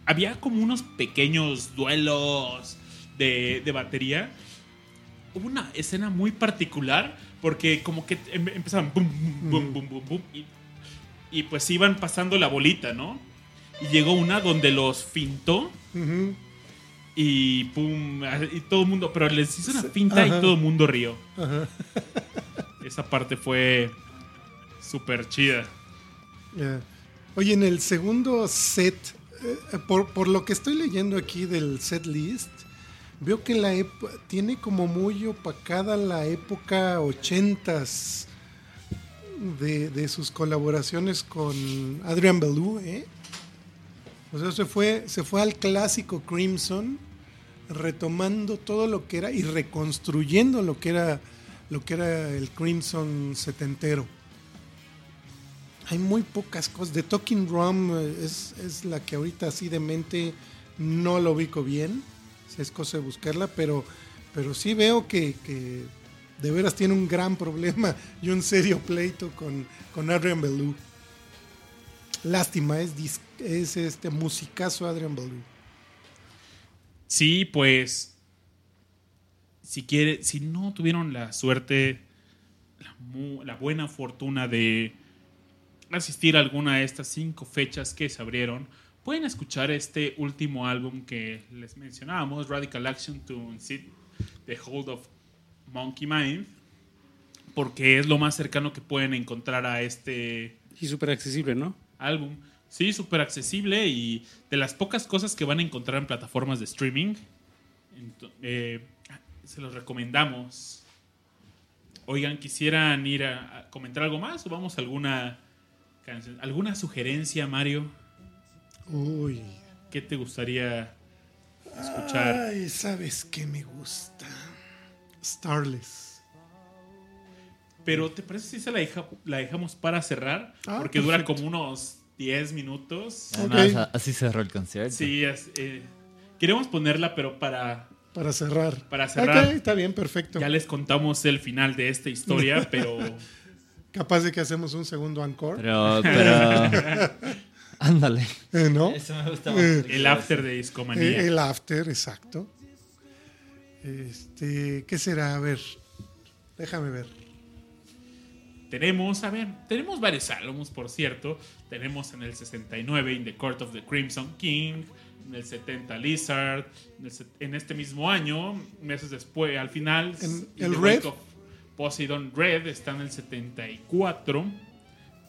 había como unos pequeños duelos de, de batería. Hubo una escena muy particular porque como que em- empezaban bum, bum, bum, bum, bum, bum, y, y pues iban pasando la bolita, ¿no? Y llegó una donde los fintó Ujú. y pum, y todo el mundo, pero les hizo una finta y todo el mundo rió. Ajá. <laughs> Esa parte fue súper chida. Oye, en el segundo set, eh, por, por lo que estoy leyendo aquí del set list, veo que la tiene como muy opacada la época ochentas de, de sus colaboraciones con Adrian Belew, ¿eh? O sea, se fue, se fue al clásico Crimson retomando todo lo que era y reconstruyendo lo que era lo que era el Crimson setentero. Hay muy pocas cosas. The Talking Drum eh, es, es la que ahorita así de mente no lo ubico bien. Es cosa de buscarla, pero, pero sí veo que, que de veras tiene un gran problema y un serio pleito con, con Adrian Belew. Lástima, es, dis- es este musicazo Adrian Belew. Sí, pues. Si quiere, si no tuvieron la suerte, la, mu- la buena fortuna de asistir a alguna de estas cinco fechas que se abrieron, pueden escuchar este último álbum que les mencionábamos, Radical Action to Unseat the Hold of Monkey Mind, porque es lo más cercano que pueden encontrar a este Y súper accesible, ¿no? álbum. Sí, súper accesible y de las pocas cosas que van a encontrar en plataformas de streaming. Eh, se los recomendamos. Oigan, ¿quisieran ir a, a comentar algo más o vamos a alguna canción? ¿Alguna sugerencia, Mario? Uy. ¿Qué te gustaría escuchar? Ay, ¿sabes qué me gusta? Starless. Pero ¿te parece si se la, deja- la dejamos para cerrar? Ah, Porque dura perfecto. como unos 10 minutos. Además, así cerró el concierto. Sí, es, eh, queremos ponerla, pero para Para cerrar. Para cerrar. Está bien, perfecto. Ya les contamos el final de esta historia, <laughs> pero Capaz de que hacemos un segundo encore. Pero, pero. <laughs> Ándale. Eh, ¿No? Eso me gusta más. Eh, el after de Discomanía. Eh, el after, exacto. Este, ¿qué será? A ver, déjame ver. Tenemos, a ver, tenemos varios álbumes, por cierto. Tenemos en el 69 In the Court of the Crimson King, en el 70 Lizard, en, el se- en este mismo año, meses después, al final, En el the Red. Of Poseidon Red está en el 74.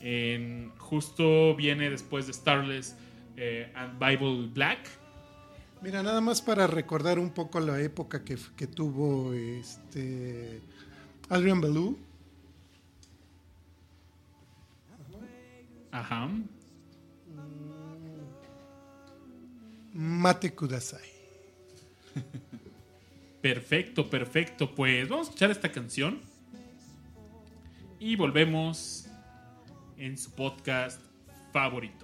En, justo viene después de Starless eh, and Bible Black. Mira, nada más para recordar un poco la época que, que tuvo este Adrian Belew. Ajá. Mate Kudasai. Perfecto, perfecto. Pues vamos a escuchar esta canción. Y volvemos en su podcast favorito.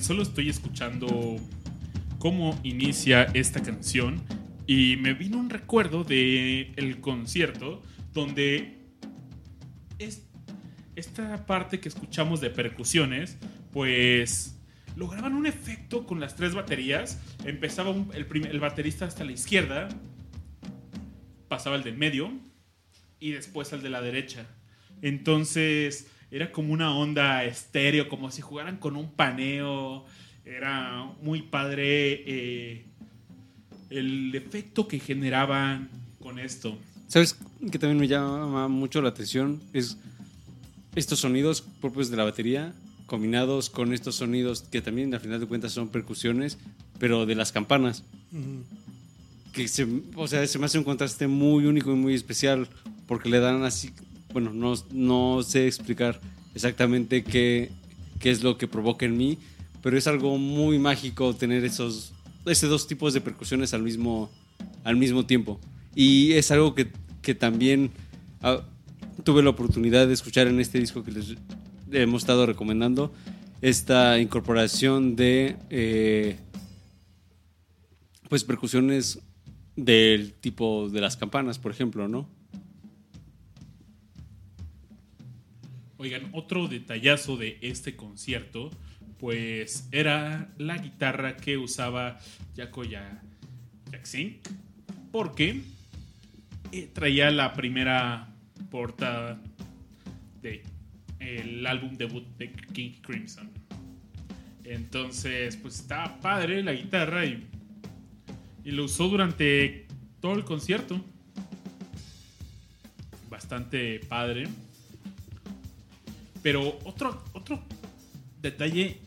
Solo estoy escuchando cómo inicia esta canción y me vino un recuerdo de el concierto donde es- esta parte que escuchamos de percusiones, pues lograban un efecto con las tres baterías. Empezaba el, prim- el baterista hasta la izquierda, pasaba el del medio y después al de la derecha. Entonces era como una onda estéreo, como si jugaran con un paneo. Era muy padre eh, el efecto que generaban con esto. ¿Sabes que también me llama mucho la atención? Es estos sonidos propios de la batería combinados con estos sonidos que también al final de cuentas son percusiones, pero de las campanas. Que se, o sea, se me hace un contraste muy único y muy especial porque le dan así, bueno, no, no sé explicar exactamente qué, qué es lo que provoca en mí, pero es algo muy mágico tener esos, esos dos tipos de percusiones al mismo, al mismo tiempo. Y es algo que, que también ah, tuve la oportunidad de escuchar en este disco que les hemos estado recomendando, esta incorporación de eh, pues percusiones del tipo de las campanas, por ejemplo, ¿no? Oigan, otro detallazo de este concierto, pues era la guitarra que usaba Jaco Ya- Jackson, porque eh, traía la primera portada de el álbum debut de King Crimson. Entonces, pues estaba padre la guitarra y, y lo usó durante todo el concierto. Bastante padre. Pero otro, otro detalle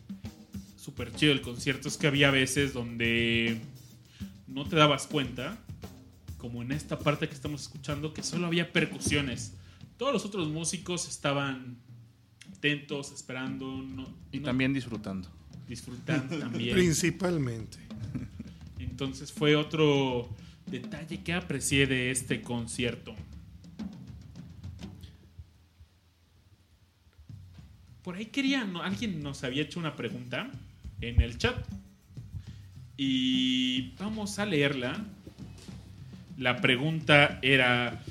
súper chido del concierto es que había veces donde no te dabas cuenta, como en esta parte que estamos escuchando, que solo había percusiones. Todos los otros músicos estaban atentos, esperando, no- Y no- también disfrutando. disfrutando también. Principalmente. Entonces fue otro detalle que aprecié de este concierto. Por ahí quería, no- alguien nos había hecho una pregunta en el chat. Y vamos a leerla. La pregunta era,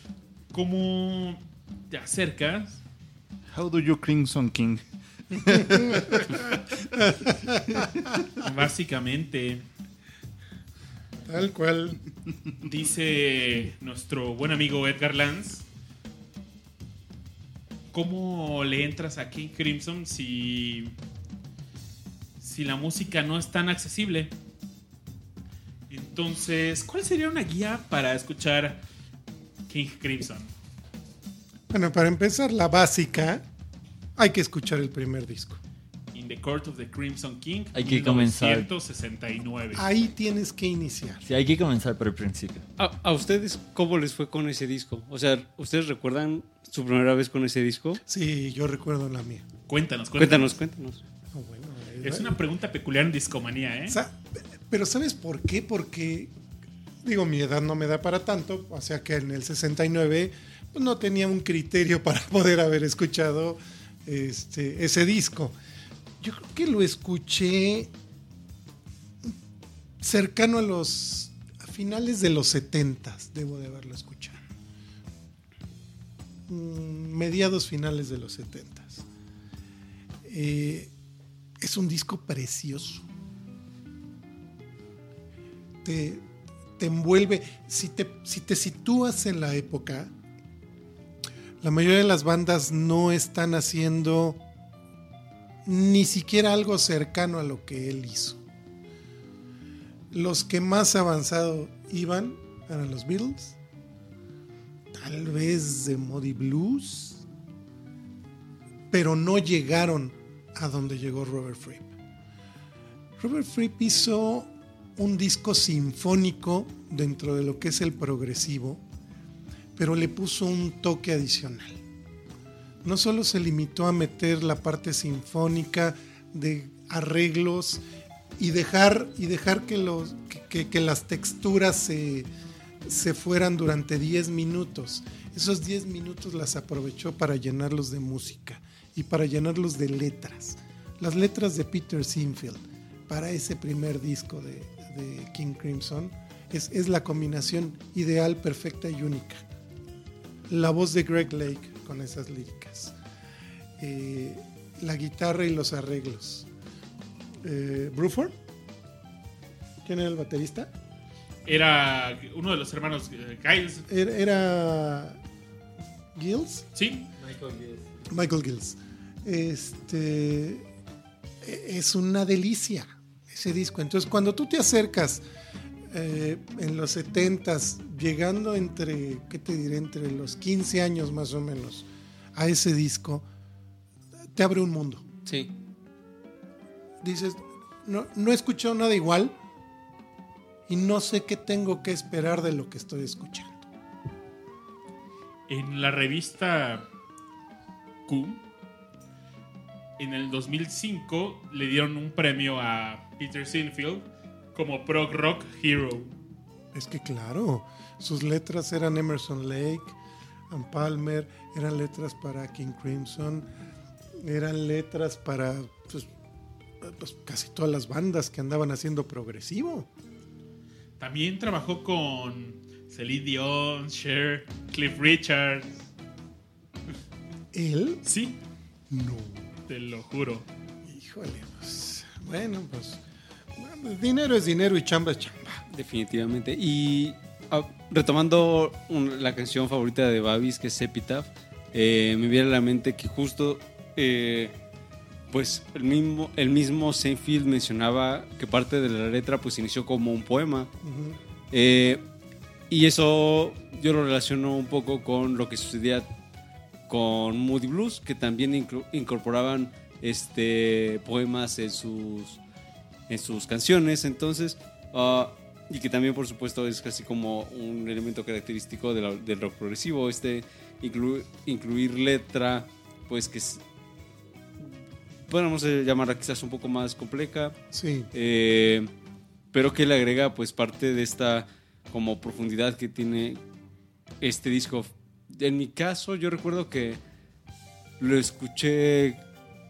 ¿cómo te acercas? How do you Crimson King? <laughs> Básicamente, Tal cual. Dice nuestro buen amigo Edgar Lanz. ¿Cómo le entras a King Crimson si, si la música no es tan accesible? Entonces, ¿cuál sería una guía para escuchar King Crimson? Bueno, para empezar, la básica, hay que escuchar el primer disco. In the Court of the Crimson King, Hay que comenzar. 1969. Ahí tienes que iniciar. Sí, hay que comenzar por el principio. ¿A, a ustedes cómo les fue con ese disco? O sea, ¿ustedes recuerdan su primera vez con ese disco? Sí, yo recuerdo la mía. Cuéntanos, Cuéntanos, cuéntanos. cuéntanos. Ah, bueno, Es una pregunta peculiar en Discomanía, ¿eh? Sa- Pero ¿sabes por qué? Porque, digo, mi edad no me da para tanto, o sea que en el 69 pues, no tenía un criterio <laughs> para poder haber escuchado este, ese disco. Yo creo que lo escuché cercano a los a finales de los 70, debo de haberlo escuchado. Mm, Mediados finales de los 70. Eh, es un disco precioso te, te envuelve. Si te, si te sitúas en la época, la mayoría de las bandas no están haciendo ni siquiera algo cercano a lo que él hizo. Los que más avanzado iban eran los Beatles, tal vez de Modi Blues, pero no llegaron a donde llegó Robert Fripp. Robert Fripp hizo un disco sinfónico dentro de lo que es el progresivo, pero le puso un toque adicional. No solo se limitó a meter la parte sinfónica de arreglos y dejar, y dejar que, los, que, las texturas se, se fueran durante 10 minutos. Esos 10 minutos las aprovechó para llenarlos de música y para llenarlos de letras. las letras de Peter Sinfield para ese primer disco de, King Crimson es, es la combinación ideal, perfecta y única. La voz de Greg Lake con esas líricas. Eh, la guitarra y los arreglos. Eh, ¿Bruford? ¿Quién era el baterista? Era uno de los hermanos eh, Giles. Era, era Gills. Sí, Michael Gills. Este e- es una delicia ese disco. Entonces, cuando tú te acercas eh, en los 70s, llegando entre, ¿qué te diré? Entre los 15 años más o menos a ese disco, te abre un mundo. Sí. Dices, no, no he escuchado nada igual y no sé qué tengo que esperar de lo que estoy escuchando. en la revista Q, en el 2005 le dieron un premio a Peter Sinfield como Prog Rock Hero. Es que claro, sus letras eran Emerson Lake, Ann Palmer, eran letras para King Crimson, eran letras para pues, pues, casi todas las bandas que andaban haciendo progresivo. También trabajó con Celine Dion, Cher, Cliff Richard. Él, Sí, no. te lo juro. Híjole, pues, bueno, pues bueno, dinero es dinero y chamba es chamba. Definitivamente. Y ah, retomando un- la canción favorita de Babis, que es Epitaph, eh, me viene a la mente que justo, eh, pues el mismo, el mismo Seinfeld mencionaba que parte de la letra pues inició como un poema. Eh, y eso yo lo relaciono un poco con lo que sucedía con Moody Blues, que también incorporaban este, poemas en sus, en sus canciones. Entonces, ah, y que también, por supuesto, es casi como un elemento característico de la- del rock progresivo, este inclu- incluir letra, pues que eh, llamarla quizás un poco más compleja, Sí, eh, pero que le agrega pues parte de esta como profundidad que tiene este disco. En mi caso yo recuerdo que lo escuché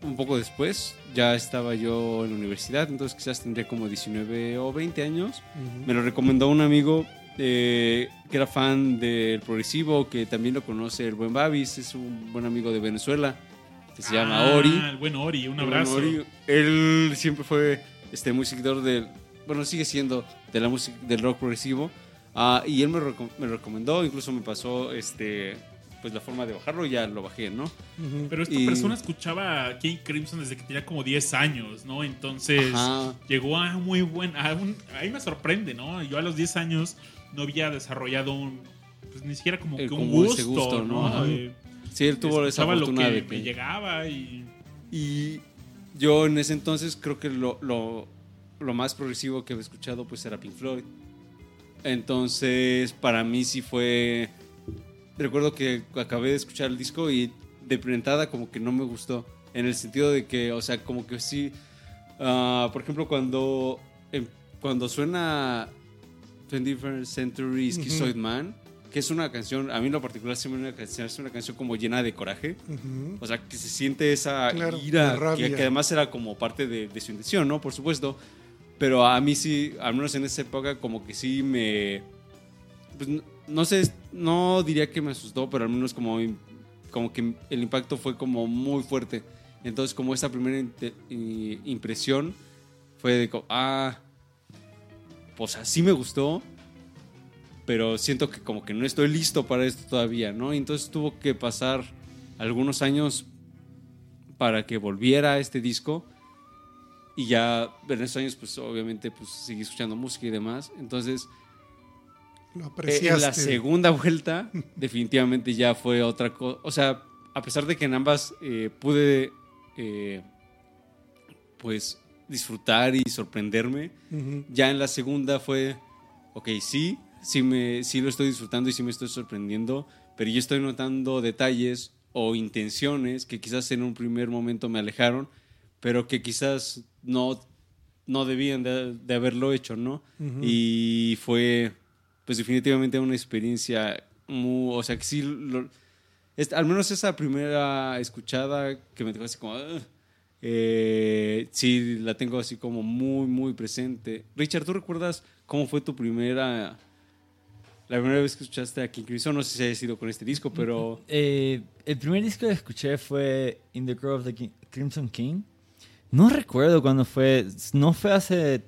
un poco después, ya estaba yo en la universidad, entonces quizás tendría como 19 o 20 años. ujú. Me lo recomendó un amigo eh, que era fan del progresivo, que también lo conoce, el buen Babis, es un buen amigo de Venezuela, que se llama Ah, Ori. El buen Ori, un abrazo. Ori, él siempre fue este, muy seguidor del. Bueno, sigue siendo de la música del rock progresivo. Ah, y él me, reco- me recomendó, incluso me pasó este, pues la forma de bajarlo y ya lo bajé, ¿no? Pero esta Y- persona escuchaba a King Crimson desde que tenía como 10 años, ¿no? Entonces Ajá. llegó a muy buen. A un, ahí me sorprende, ¿no? Yo a los 10 años no había desarrollado un. Pues ni siquiera como El- que un como gusto, gusto, ¿no? ¿no? Sí, él tuvo esa lo fortuna que de me llegaba y. Y yo en ese entonces creo que lo, lo, lo más progresivo que había escuchado pues era Pink Floyd. Entonces para mí sí fue... Recuerdo que acabé de escuchar el disco y de prentada como que no me gustó. En el sentido de que, o sea, como que sí... ah, por ejemplo, cuando, em, cuando suena 21st Century Schizoid Man, que es una canción, a mí en lo particular se me una canción, es una canción como llena de coraje. Ujú. O sea, que se siente esa Claro, ira, que, que además era como parte de, de su intención, ¿no? Por supuesto. Pero a mí sí, al menos en esa época, como que sí me... Pues no, no sé, no diría que me asustó, pero al menos como, como que el impacto fue como muy fuerte. Entonces, como esa primera impresión fue de ah, pues así me gustó, pero siento que como que no estoy listo para esto todavía, ¿no? Y entonces tuvo que pasar algunos años para que volviera este disco y ya en esos años pues obviamente pues seguí escuchando música y demás. Entonces Lo eh, en la segunda vuelta <laughs> definitivamente ya fue otra cosa o sea a pesar de que en ambas eh, pude eh, pues disfrutar y sorprenderme ya en la segunda fue, ok, sí, sí, me, sí lo estoy disfrutando y sí me estoy sorprendiendo, pero yo estoy notando detalles o intenciones que quizás en un primer momento me alejaron, pero que quizás no, no debían de, de haberlo hecho, ¿no? Y fue, pues definitivamente una experiencia muy, o sea, que sí, lo- es- al menos esa primera escuchada que me dejó así como... Eh, sí la tengo así como muy, muy presente. Richard, ¿tú recuerdas cómo fue tu primera... La primera vez que escuchaste a King Crimson, no sé si haya sido con este disco, pero Eh, el primer disco que escuché fue In the Grove of the Ki- Crimson King. No recuerdo cuándo fue. No fue hace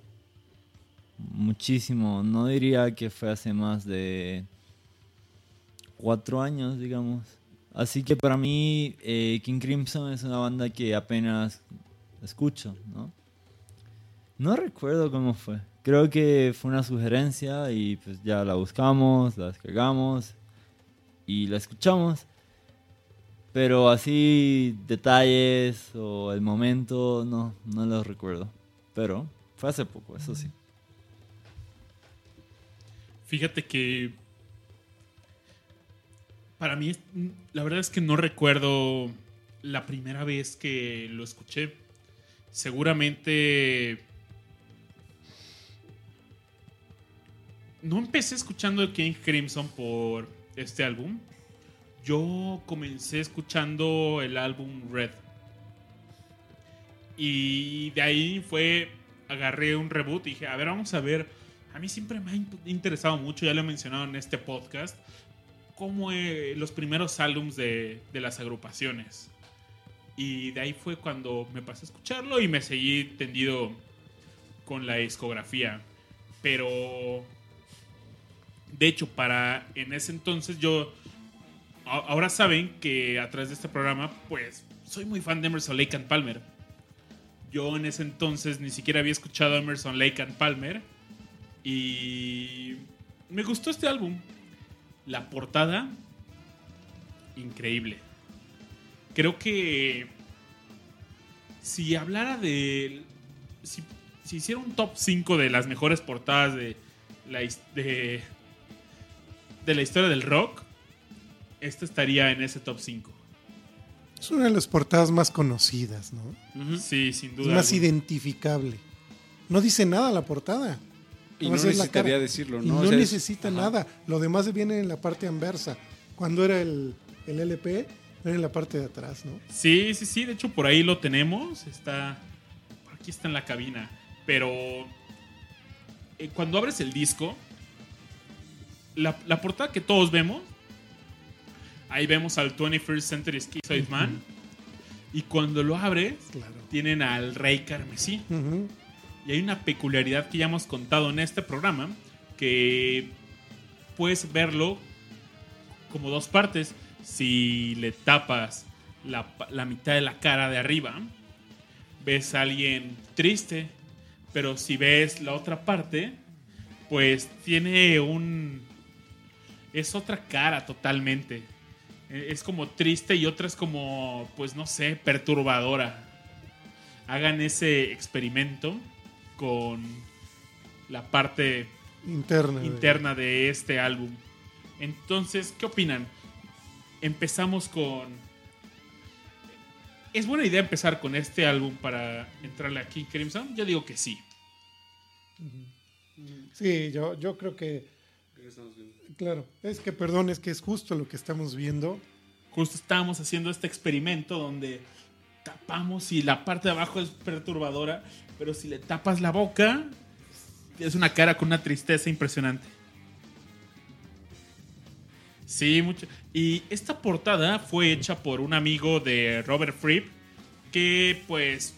muchísimo. No diría que fue hace más de cuatro años, digamos. Así que para mí, eh, King Crimson es una banda que apenas escucho, ¿no? No recuerdo cómo fue. Creo que fue una sugerencia y pues ya la buscamos, la descargamos y la escuchamos. Pero así detalles o el momento no, no los recuerdo. Pero fue hace poco, eso sí. Fíjate que para mí, la verdad es que no recuerdo la primera vez que lo escuché. Seguramente no empecé escuchando King Crimson por este álbum. Yo comencé escuchando el álbum Red. Y de ahí fue, agarré un reboot y dije, a ver, vamos a ver. A mí siempre me ha in- interesado mucho, ya lo he mencionado en este podcast, como eh, los primeros álbums de, de las agrupaciones. Y de ahí fue cuando me pasé a escucharlo y me seguí tendido con la discografía. Pero, de hecho, para en ese entonces yo, ahora saben que a través de este programa, pues soy muy fan de Emerson Lake and Palmer. Yo en ese entonces ni siquiera había escuchado Emerson Lake and Palmer. Y me gustó este álbum. La portada, increíble. Creo que si hablara de... Si, si hiciera un top 5 de las mejores portadas de la, de, de la historia del rock, esta estaría en ese top 5. Es una de las portadas más conocidas, ¿no? Sí, sin Es duda. más alguna. identificable. No dice nada la portada. y no es necesitaría decirlo, Y ¿no? no, O sea, es- necesita nada. Lo demás viene en la parte anversa. Cuando era el, el LP, era en la parte de atrás, ¿no? Sí, sí, sí. De hecho, por ahí lo tenemos. Está. Por aquí está en la cabina. Pero. eh, cuando abres el disco. La, la portada que todos vemos. Ahí vemos al 21st Century Schizoid Man. Y cuando lo abres, Claro. tienen al Rey Carmesí. Y hay una peculiaridad que ya hemos contado en este programa, que puedes verlo como dos partes. Si le tapas la, la mitad de la cara de arriba, ves a alguien triste, pero si ves la otra parte, pues tiene un... Es otra cara totalmente. Eh, Es como triste y otra es como, pues no sé, perturbadora. Hagan ese experimento con la parte Interna. de- interna de este álbum. Entonces, ¿qué opinan? Empezamos con... ¿Es buena idea empezar con este álbum para entrarle aquí, Crimson? Yo digo que sí. Sí, yo, yo creo que. Claro, es que, perdón, es que es justo lo que estamos viendo. Justo estábamos haciendo este experimento donde tapamos y la parte de abajo es perturbadora, pero si le tapas la boca, es una cara con una tristeza impresionante. Sí, mucho. Y esta portada fue hecha por un amigo de Robert Fripp, que pues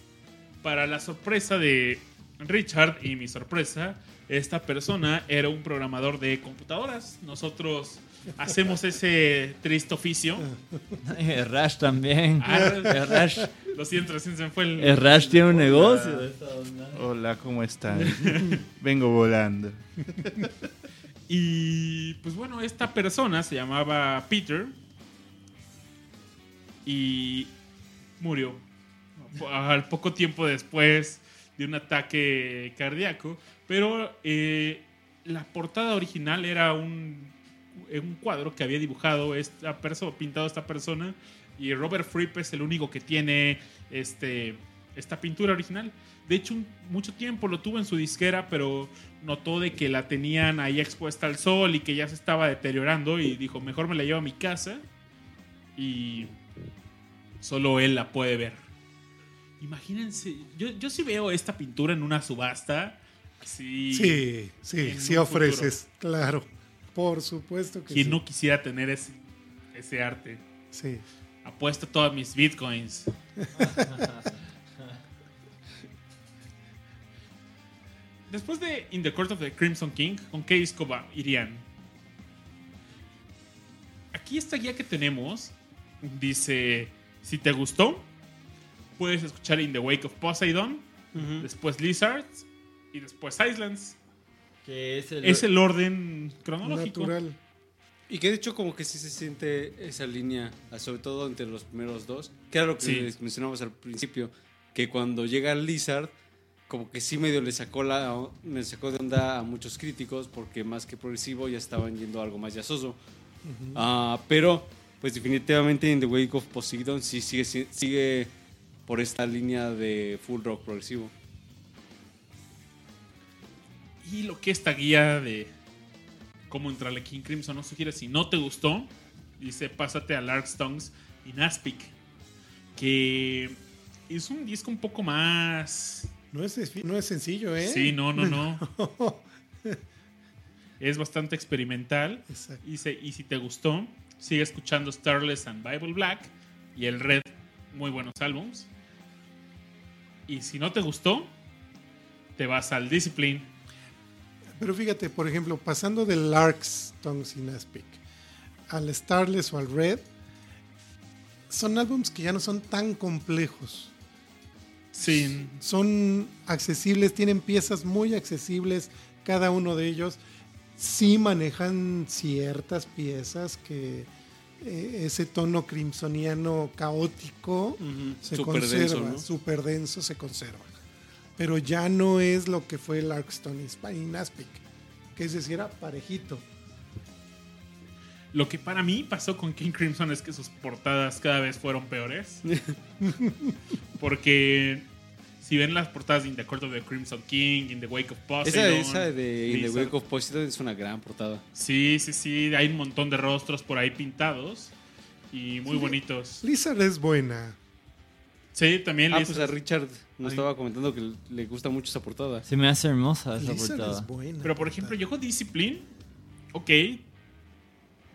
para la sorpresa de Richard y mi sorpresa, esta persona era un programador de computadoras. Nosotros hacemos ese triste oficio. <laughs> El Rash también. Ah, Rash, Lo siento, recién se me fue el... el Rash tiene un negocio. de esta onda. Hola, ¿cómo están? <laughs> Vengo volando. Y pues bueno, esta persona se llamaba Peter y murió al poco tiempo después de un ataque cardíaco. Pero eh, la portada original era un, un cuadro que había dibujado esta persona, pintado esta persona. Y Robert Fripp es el único que tiene este, esta pintura original. De hecho, mucho tiempo lo tuvo en su disquera, pero notó de que la tenían ahí expuesta al sol y que ya se estaba deteriorando y dijo, mejor me la llevo a mi casa y solo él la puede ver. Imagínense, yo, yo sí veo esta pintura en una subasta. Sí. Sí, sí, ofreces, claro. Por supuesto que ¿Quién sí. no quisiera tener ese, ese arte? Sí. Apuesto todos mis bitcoins. <laughs> Después de In the Court of the Crimson King, ¿con qué disco va- irían? Aquí esta guía que tenemos dice, si te gustó, puedes escuchar In the Wake of Poseidon, después Lizards y después Islands. Que es el, Es el orden cronológico. Natural. Y que de hecho como que sí se siente esa línea, ah, sobre todo entre los primeros dos, que era lo que Sí. les mencionamos al principio, que cuando llega Lizard, como que sí medio le sacó, la, le sacó de onda a muchos críticos, porque más que progresivo ya estaban yendo a algo más jazzoso. Ah, pero, pues definitivamente en The Wake of Poseidon sí sigue, si- sigue por esta línea de full rock progresivo. Y lo que esta guía de cómo entrarle King Crimson nos sugiere, si no te gustó, dice pásate a Lark Stones y Naspic, que es un disco un poco más... No es, no es sencillo, ¿eh? Sí, no, no, no. <laughs> es bastante experimental. Exacto. Dice, y si te gustó, sigue escuchando Starless and Bible Black y el Red, muy buenos álbums. Y si no te gustó, te vas al Discipline. Pero fíjate, por ejemplo, pasando del Larks, Tongues y Naspic al Starless o al Red, son álbumes que ya no son tan complejos. Sin, Son accesibles, tienen piezas muy accesibles, cada uno de ellos. Sí manejan ciertas piezas que eh, ese tono crimsoniano caótico se Súper conserva, denso, ¿no? súper denso se conserva. Pero ya no es lo que fue el Larkstone y Sp- y Naspic, que es decir, era parejito. Lo que para mí pasó con King Crimson es que sus portadas cada vez fueron peores. <laughs> Porque si ven las portadas de In the Court of the Crimson King, In the Wake of Poseidon, esa de In the. Wake of Poseidon es una gran portada. Sí, sí, sí, hay un montón de rostros por ahí pintados y muy Sí. bonitos. Lizard es buena. Sí, también Ah, Lizard. pues a Richard nos Ay. estaba comentando que le gusta mucho esa portada. Se me hace hermosa esa Lizard portada. es buena. Pero por ejemplo, yo con Discipline, ok,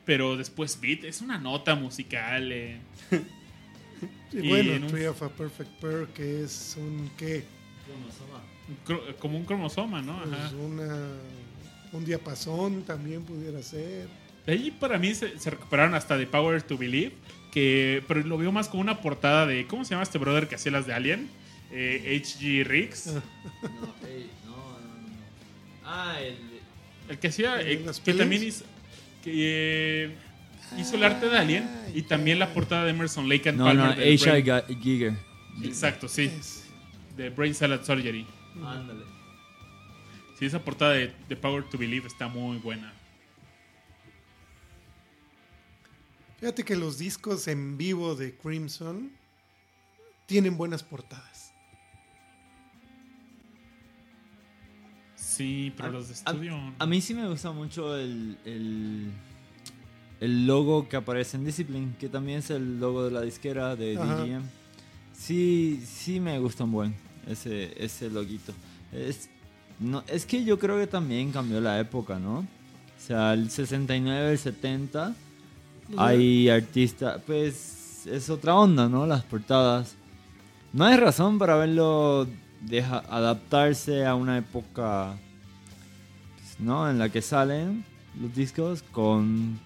pero después Beat es una nota musical. eh. <laughs> Y y bueno, en un- Tree of a Perfect Pair, que es un qué? Un cro- como un cromosoma, ¿no? Pues Ajá. una, un diapasón también pudiera ser. De ahí para mí se, se recuperaron hasta The Power to Believe, que, pero lo veo más como una portada de, ¿cómo se llama este brother que hacía las de Alien? Eh, H.G. Riggs. No, ey, no, no, no. Ah, el. El que hacía, ¿El de eh, que también hizo, que, eh, hizo el arte de Alien y también la portada de Emerson Lake and No, Palmer. no, H.I. Ga- Giger. Exacto, sí, de Brain Salad Surgery. Ándale. Sí, esa portada de The Power to Believe está muy buena. Fíjate que los discos en vivo de Crimson tienen buenas portadas. Sí, pero A- los de a- estudio. A mí sí me gusta mucho el, el, el logo que aparece en Discipline, que también es el logo de la disquera de Ajá. DGM. Sí, sí me gusta un buen ese, ese loguito. Es, no, es que yo creo que también cambió la época, ¿no? O sea, el 69, el 70, hay artistas, pues es otra onda, ¿no? Las portadas. No hay razón para verlo deja, adaptarse a una época pues, ¿no? En la que salen los discos con,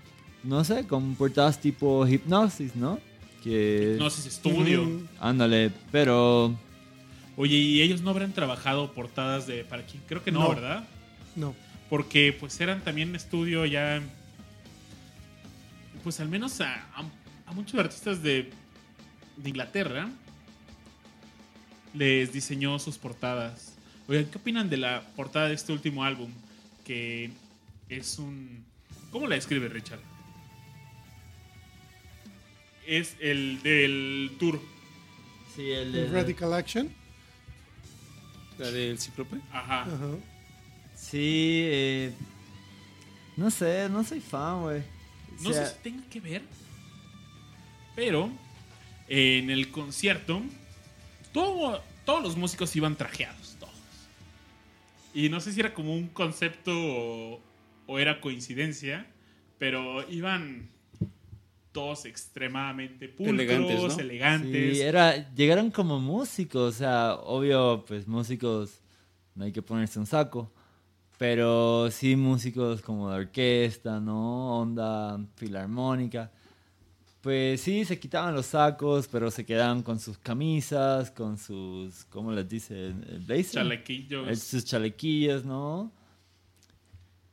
no sé, con portadas tipo Hipnosis, ¿no? Que, Hipnosis Studio. Ándale, pero Oye, ¿y ellos no habrán trabajado portadas de para quién? Creo que no, No. ¿verdad? No. Porque pues eran también estudio ya. Pues al menos a, a- a muchos artistas de, de Inglaterra les diseñó sus portadas. Oigan, ¿qué opinan de la portada de este último álbum? Que es un. ¿Cómo la describe Richard? Es el del tour. sí, el, El Radical Action. La del Cíclope. Ajá. Ajá. Sí, eh, no sé, no soy fan, güey. No sea, sé si tenga que ver, pero en el concierto todo- todos los músicos iban trajeados, todos. Y no sé si era como un concepto o, o era coincidencia, pero iban todos extremadamente pulcros, Elegantes, elegantes. ¿no? Sí, era, llegaron como músicos, o sea, obvio, pues músicos, no hay que ponerse un saco, pero sí músicos como de orquesta, ¿no? Onda filarmónica. Pues sí, se quitaban los sacos, pero se quedaban con sus camisas, con sus, ¿cómo les dice? Blazer. chalequillos. Sus chalequillos, ¿no?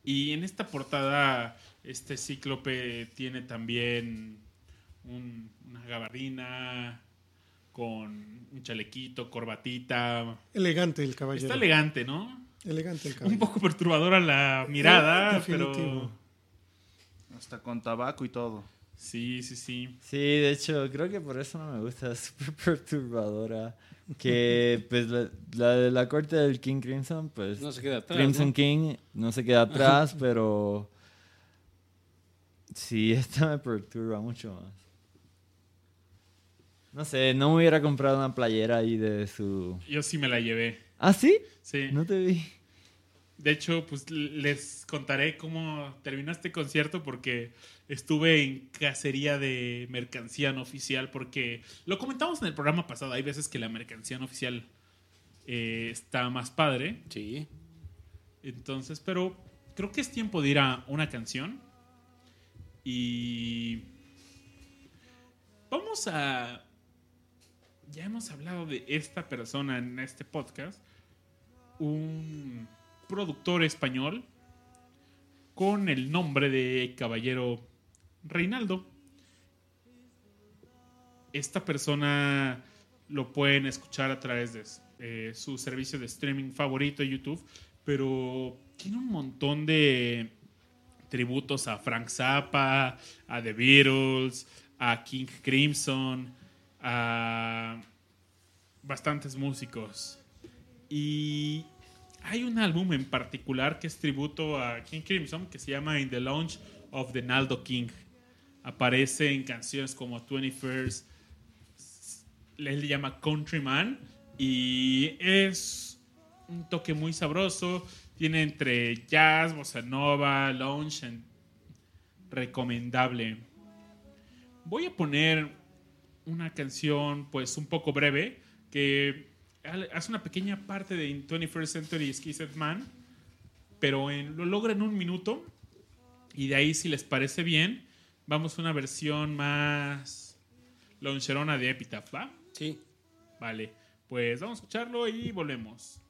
Y en esta portada, este cíclope tiene también un- una gabardina con un chalequito, corbatita. Elegante el caballero. Está elegante, ¿no? Elegante el Un caballero. poco perturbadora la mirada, Definitivo. pero Hasta con tabaco y todo. sí, sí, sí. Sí, de hecho, creo que por eso no me gusta, <laughs> es súper perturbadora. Que, <laughs> pues, la, la de la corte del King Crimson, pues, No se queda atrás. Crimson ¿no? King no se queda atrás, <laughs> pero sí, esta me perturba mucho más. No sé, no me hubiera comprado una playera ahí de su... Yo sí me la llevé. ¿Ah, sí? Sí. No te vi. De hecho, pues les contaré cómo terminó este concierto porque estuve en cacería de mercancía no oficial porque lo comentamos en el programa pasado, hay veces que la mercancía no oficial eh, está más padre. Sí. Entonces, pero creo que es tiempo de ir a una canción y vamos a... Ya hemos hablado de esta persona en este podcast, un productor español con el nombre de Caballero Reinaldo. Esta persona lo pueden escuchar a través de eh, su servicio de streaming favorito YouTube, pero tiene un montón de tributos a Frank Zappa, a The Beatles, a King Crimson, a bastantes músicos. Y hay un álbum en particular que es tributo a King Crimson que se llama In the Lounge of the Naldo King. Aparece en canciones como 21st, él le llama Countryman y es un toque muy sabroso. Tiene entre jazz, bossa nova, lounge, en- recomendable. Voy a poner una canción pues un poco breve que hace una pequeña parte de 21st Century Skizzed Man, pero en- lo logra en un minuto y de ahí si les parece bien vamos a una versión más loncherona de Epitaph, ¿va? Sí. Vale, pues vamos a escucharlo y volvemos.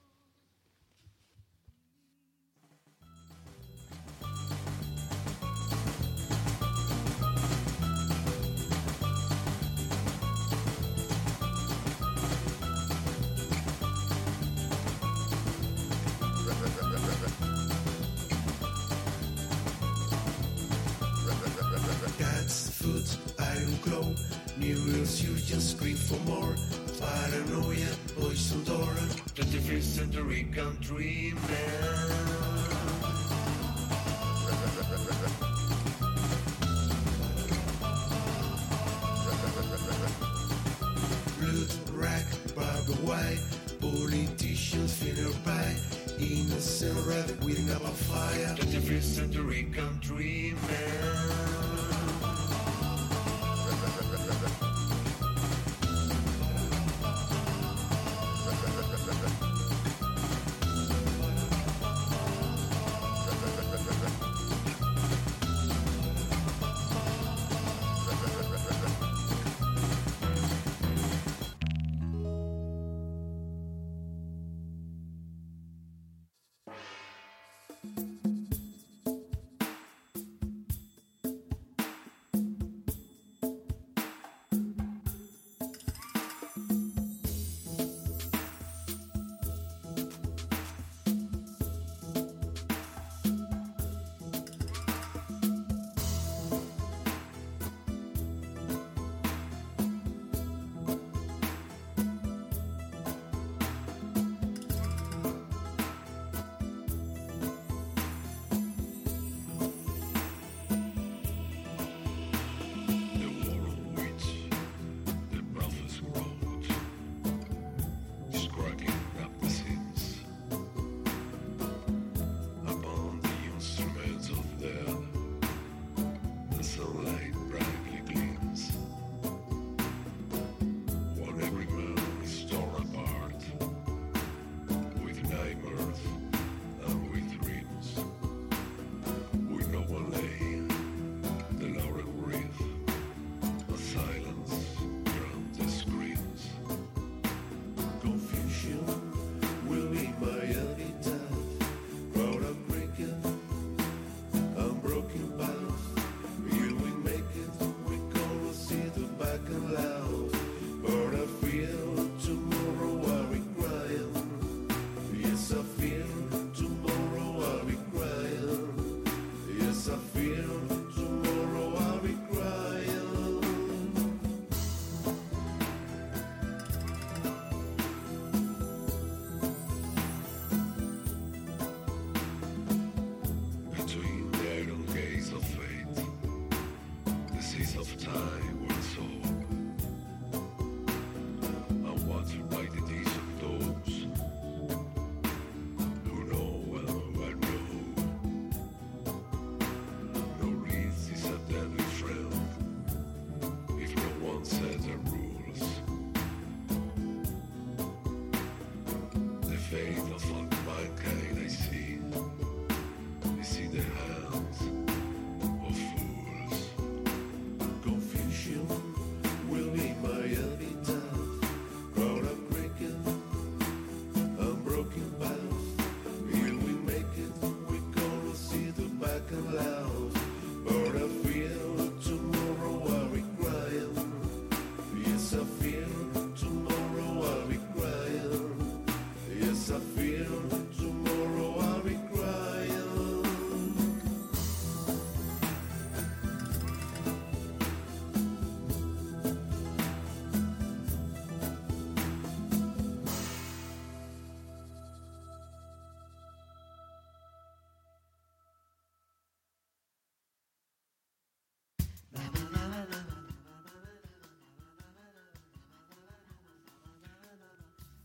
low. Muriel's you just scream for more. Paranoia, poison door. 21st century country man. rack, barbed wire, politicians feeling pie, innocent rap we never fire. 21st century countryman.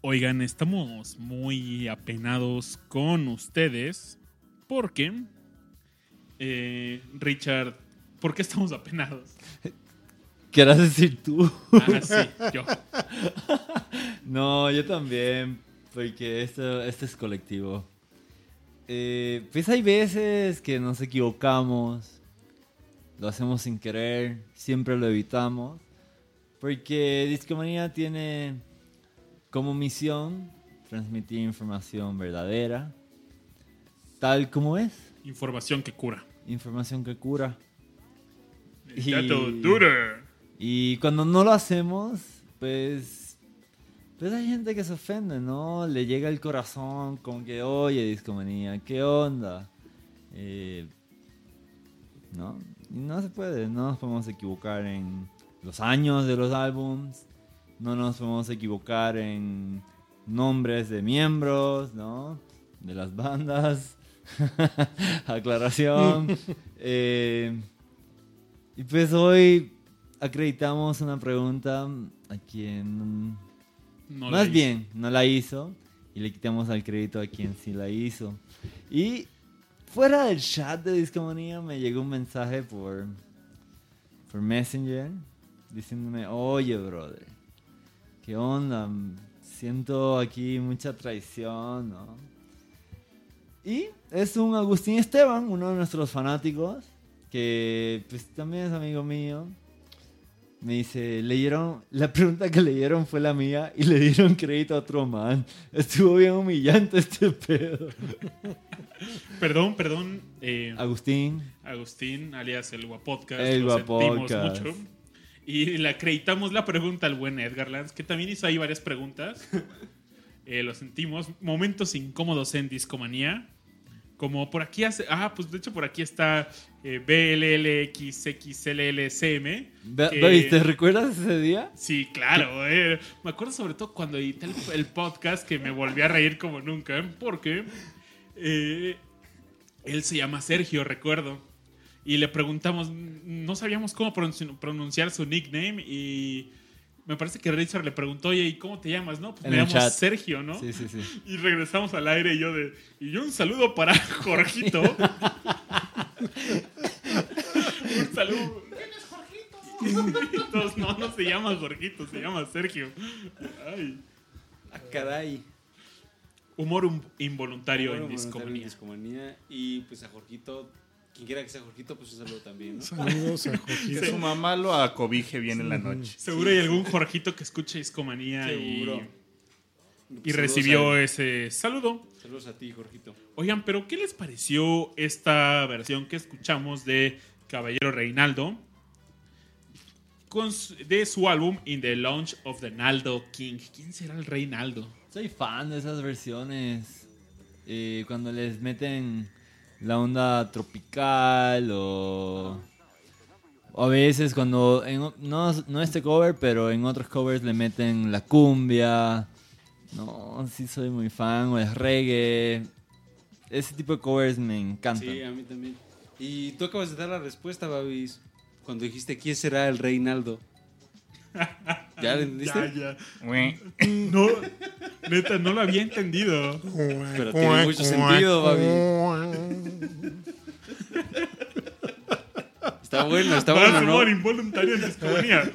Oigan, estamos muy apenados con ustedes porque, eh, Richard, ¿por qué estamos apenados? ¿Quieras decir tú? Ah, sí, yo. <laughs> No, yo también, porque esto, esto es colectivo. Eh, pues hay veces que nos equivocamos, lo hacemos sin querer, siempre lo evitamos, porque Discomanía tiene como misión transmitir información verdadera, tal como es, Información que cura. información que cura. Y- Dato duro. Y cuando no lo hacemos, pues, pues hay gente que se ofende, ¿no? Le llega el corazón como que, oye, discomanía, ¿qué onda? Eh, ¿No? Y no se puede, no nos podemos equivocar en los años de los álbums, no nos podemos equivocar en nombres de miembros, ¿no? De las bandas. <laughs> Aclaración. <laughs> Eh, y pues hoy acreditamos una pregunta a quien No más bien no la hizo y le quitamos el crédito a quien sí la hizo. Y fuera del chat de Discomanía me llegó un mensaje por, por Messenger diciéndome, oye brother, ¿qué onda? Siento aquí mucha traición, ¿no? Y es un Agustín Esteban, uno de nuestros fanáticos, que pues también es amigo mío. Me dice, leyeron, la pregunta que leyeron fue la mía y le dieron crédito a otro man. Estuvo bien humillante este pedo. <laughs> Perdón, perdón. eh, Agustín, Agustín, alias el Guapodcast. El lo sentimos Guapodcast. mucho. Y le acreditamos la pregunta al buen Edgar Lanz, que también hizo ahí varias preguntas. <laughs> Eh, lo sentimos. Momentos incómodos en Discomanía. Como por aquí hace. Ah, pues de hecho por aquí está eh, BLLXXLLCM. Que- ¿te recuerdas ese día? Sí, claro. eh. Me acuerdo sobre todo cuando edité el, el podcast que me volví a reír como nunca. Porque eh, él se llama Sergio, recuerdo. Y le preguntamos, no sabíamos cómo pronunci- pronunciar su nickname. Y me parece que Richard le preguntó, oye, ¿y cómo te llamas? No, pues En me llamo chat. Sergio, ¿no? Sí, sí, sí. Y regresamos al aire y yo de. Y yo un saludo para <laughs> Jorgito. <laughs> un saludo. ¿Quién es Jorgito? Y todos, no, no se llama Jorgito, se llama Sergio. Ay. Ah, caray. Humor um- involuntario en voluntario en. Discomanía. Y pues a Jorgito, quien quiera que sea Jorgito, pues un saludo también, ¿no? Saludos a Que Jorgito. su mamá lo acobije bien en la noche. Seguro hay algún Jorgito que escuche discomanía y, Seguro. y Saludos recibió a- ese saludo. Saludos a ti, Jorgito. Oigan, pero ¿qué les pareció esta versión que escuchamos de Caballero Reinaldo? Con su- de su álbum In the Launch of the Naldo King. ¿Quién será el Reinaldo? Soy fan de esas versiones. Eh, cuando les meten la onda tropical o... a veces cuando... no, no este cover, pero en otros covers le meten la cumbia. No, sí soy muy fan. O el reggae. Ese tipo de covers me encantan. Sí, a mí también. Y tú acabas de dar la respuesta, Babis, cuando dijiste quién será el Reinaldo. ¿Ya lo entendiste? Ya, ya. No, neta, no lo había entendido. Pero tiene mucho sentido, Babi. Está bueno, está Para bueno, ¿no? involuntario en discomanía.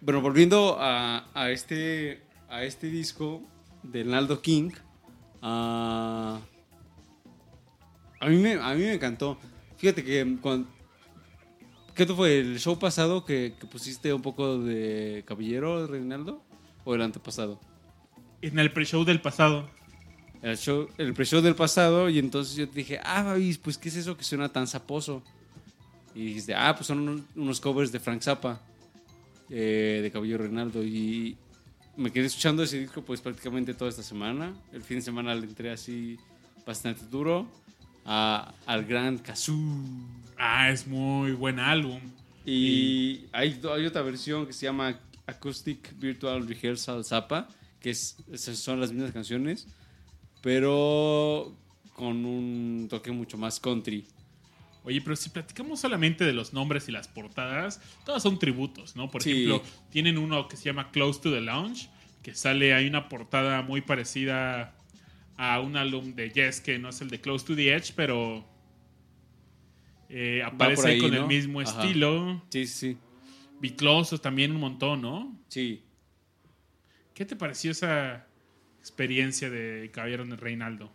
Bueno, volviendo a, a, este, a este disco de Naldo King, uh, a, mí a mí me encantó. Fíjate que cuando ¿Qué fue el show pasado que, que pusiste un poco de Caballero Reinaldo o el antepasado? En el pre-show del pasado. el, show, el pre-show del pasado y entonces yo te dije, ah, Babis, pues ¿qué es eso que suena tan saposo? Y dijiste, ah, pues son unos, unos covers de Frank Zappa, eh, de Caballero Reinaldo. Y me quedé escuchando ese disco pues prácticamente toda esta semana. El fin de semana le entré así bastante duro a- al gran Kazoo. Ah, es muy buen álbum. Y hay, hay otra versión que se llama Acoustic Virtual Rehearsal Zappa, que es, son las mismas canciones, pero con un toque mucho más country. Oye, pero si platicamos solamente de los nombres y las portadas, todas son tributos, ¿no? Por Sí. ejemplo, tienen uno que se llama Close to the Lounge, que sale, hay una portada muy parecida a un álbum de Yes, que no es el de Close to the Edge, pero eh, aparece ahí con el mismo Ajá. estilo. Sí, sí, Biclosos también un montón, ¿no? sí. ¿Qué te pareció esa experiencia de Caballero de Reinaldo?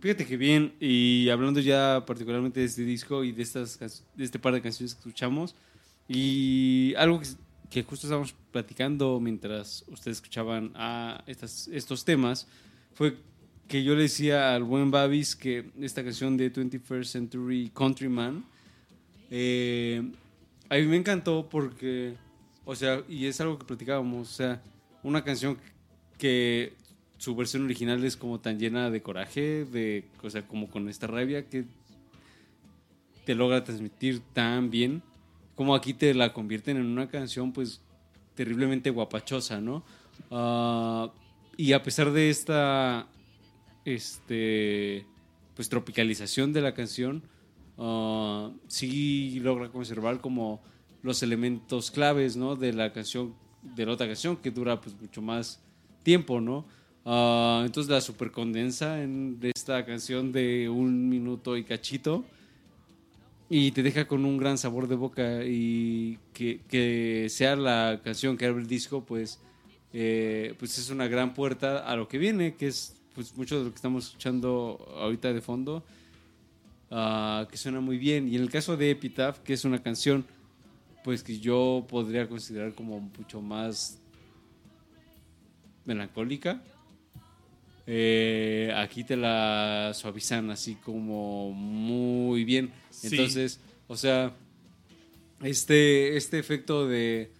Fíjate que bien, y hablando ya particularmente de este disco y de, estas, de este par de canciones que escuchamos, y algo que, que justo estábamos platicando mientras ustedes escuchaban a estas, estos temas, fue que yo le decía al buen Babis que esta canción de 21st Century Countryman, eh, a mí me encantó porque, o sea, y es algo que platicábamos, o sea, una canción que su versión original es como tan llena de coraje, de, o sea, como con esta rabia que te logra transmitir tan bien, como aquí te la convierten en una canción pues terriblemente guapachosa, ¿no? Ah, y a pesar de esta, este, pues tropicalización de la canción, ah, sí logra conservar como los elementos claves, ¿no? De la canción, de la otra canción que dura pues mucho más tiempo, ¿no? Ah, entonces la super condensa en esta canción de un minuto y cachito y te deja con un gran sabor de boca y que, que sea la canción que abre el disco pues eh, pues es una gran puerta a lo que viene que es pues mucho de lo que estamos escuchando ahorita de fondo ah, que suena muy bien y en el caso de Epitaph que es una canción pues que yo podría considerar como mucho más melancólica eh, aquí te la suavizan así como muy bien. Sí. Entonces, o sea, este, este efecto de,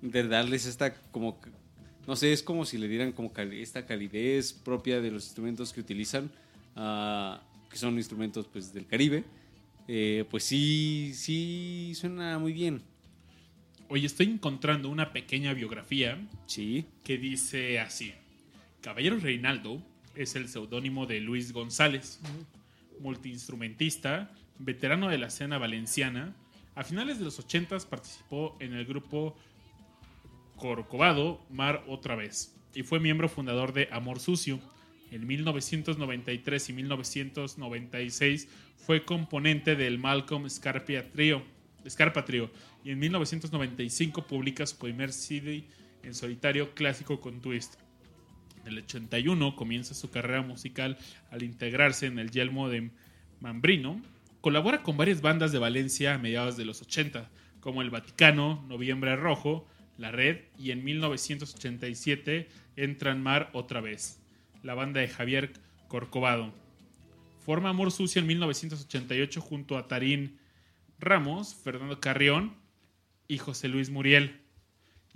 de darles esta como, no sé, es como si le dieran como cali- esta calidez propia de los instrumentos que utilizan, ah, que son instrumentos pues del Caribe, eh, pues sí, sí suena muy bien. Oye, estoy encontrando una pequeña biografía Sí, que dice así. Caballero Reinaldo es el seudónimo de Luis González, multiinstrumentista, veterano de la escena valenciana. A finales de los 80 participó en el grupo Corcovado Mar Otra Vez y fue miembro fundador de Amor Sucio. En 1993 y 1996 fue componente del Malcolm Scarpia Trio, Scarpa y en 1995 publica su primer CD en solitario clásico con twist. En el 81 comienza su carrera musical al integrarse en el Yelmo de Mambrino. Colabora con varias bandas de Valencia a mediados de los 80, como El Vaticano, Noviembre Rojo, La Red y en 1987 entra en Mar otra vez, la banda de Javier Corcovado. Forma Amor Sucio en 1988 junto a Tarín Ramos, Fernando Carrión y José Luis Muriel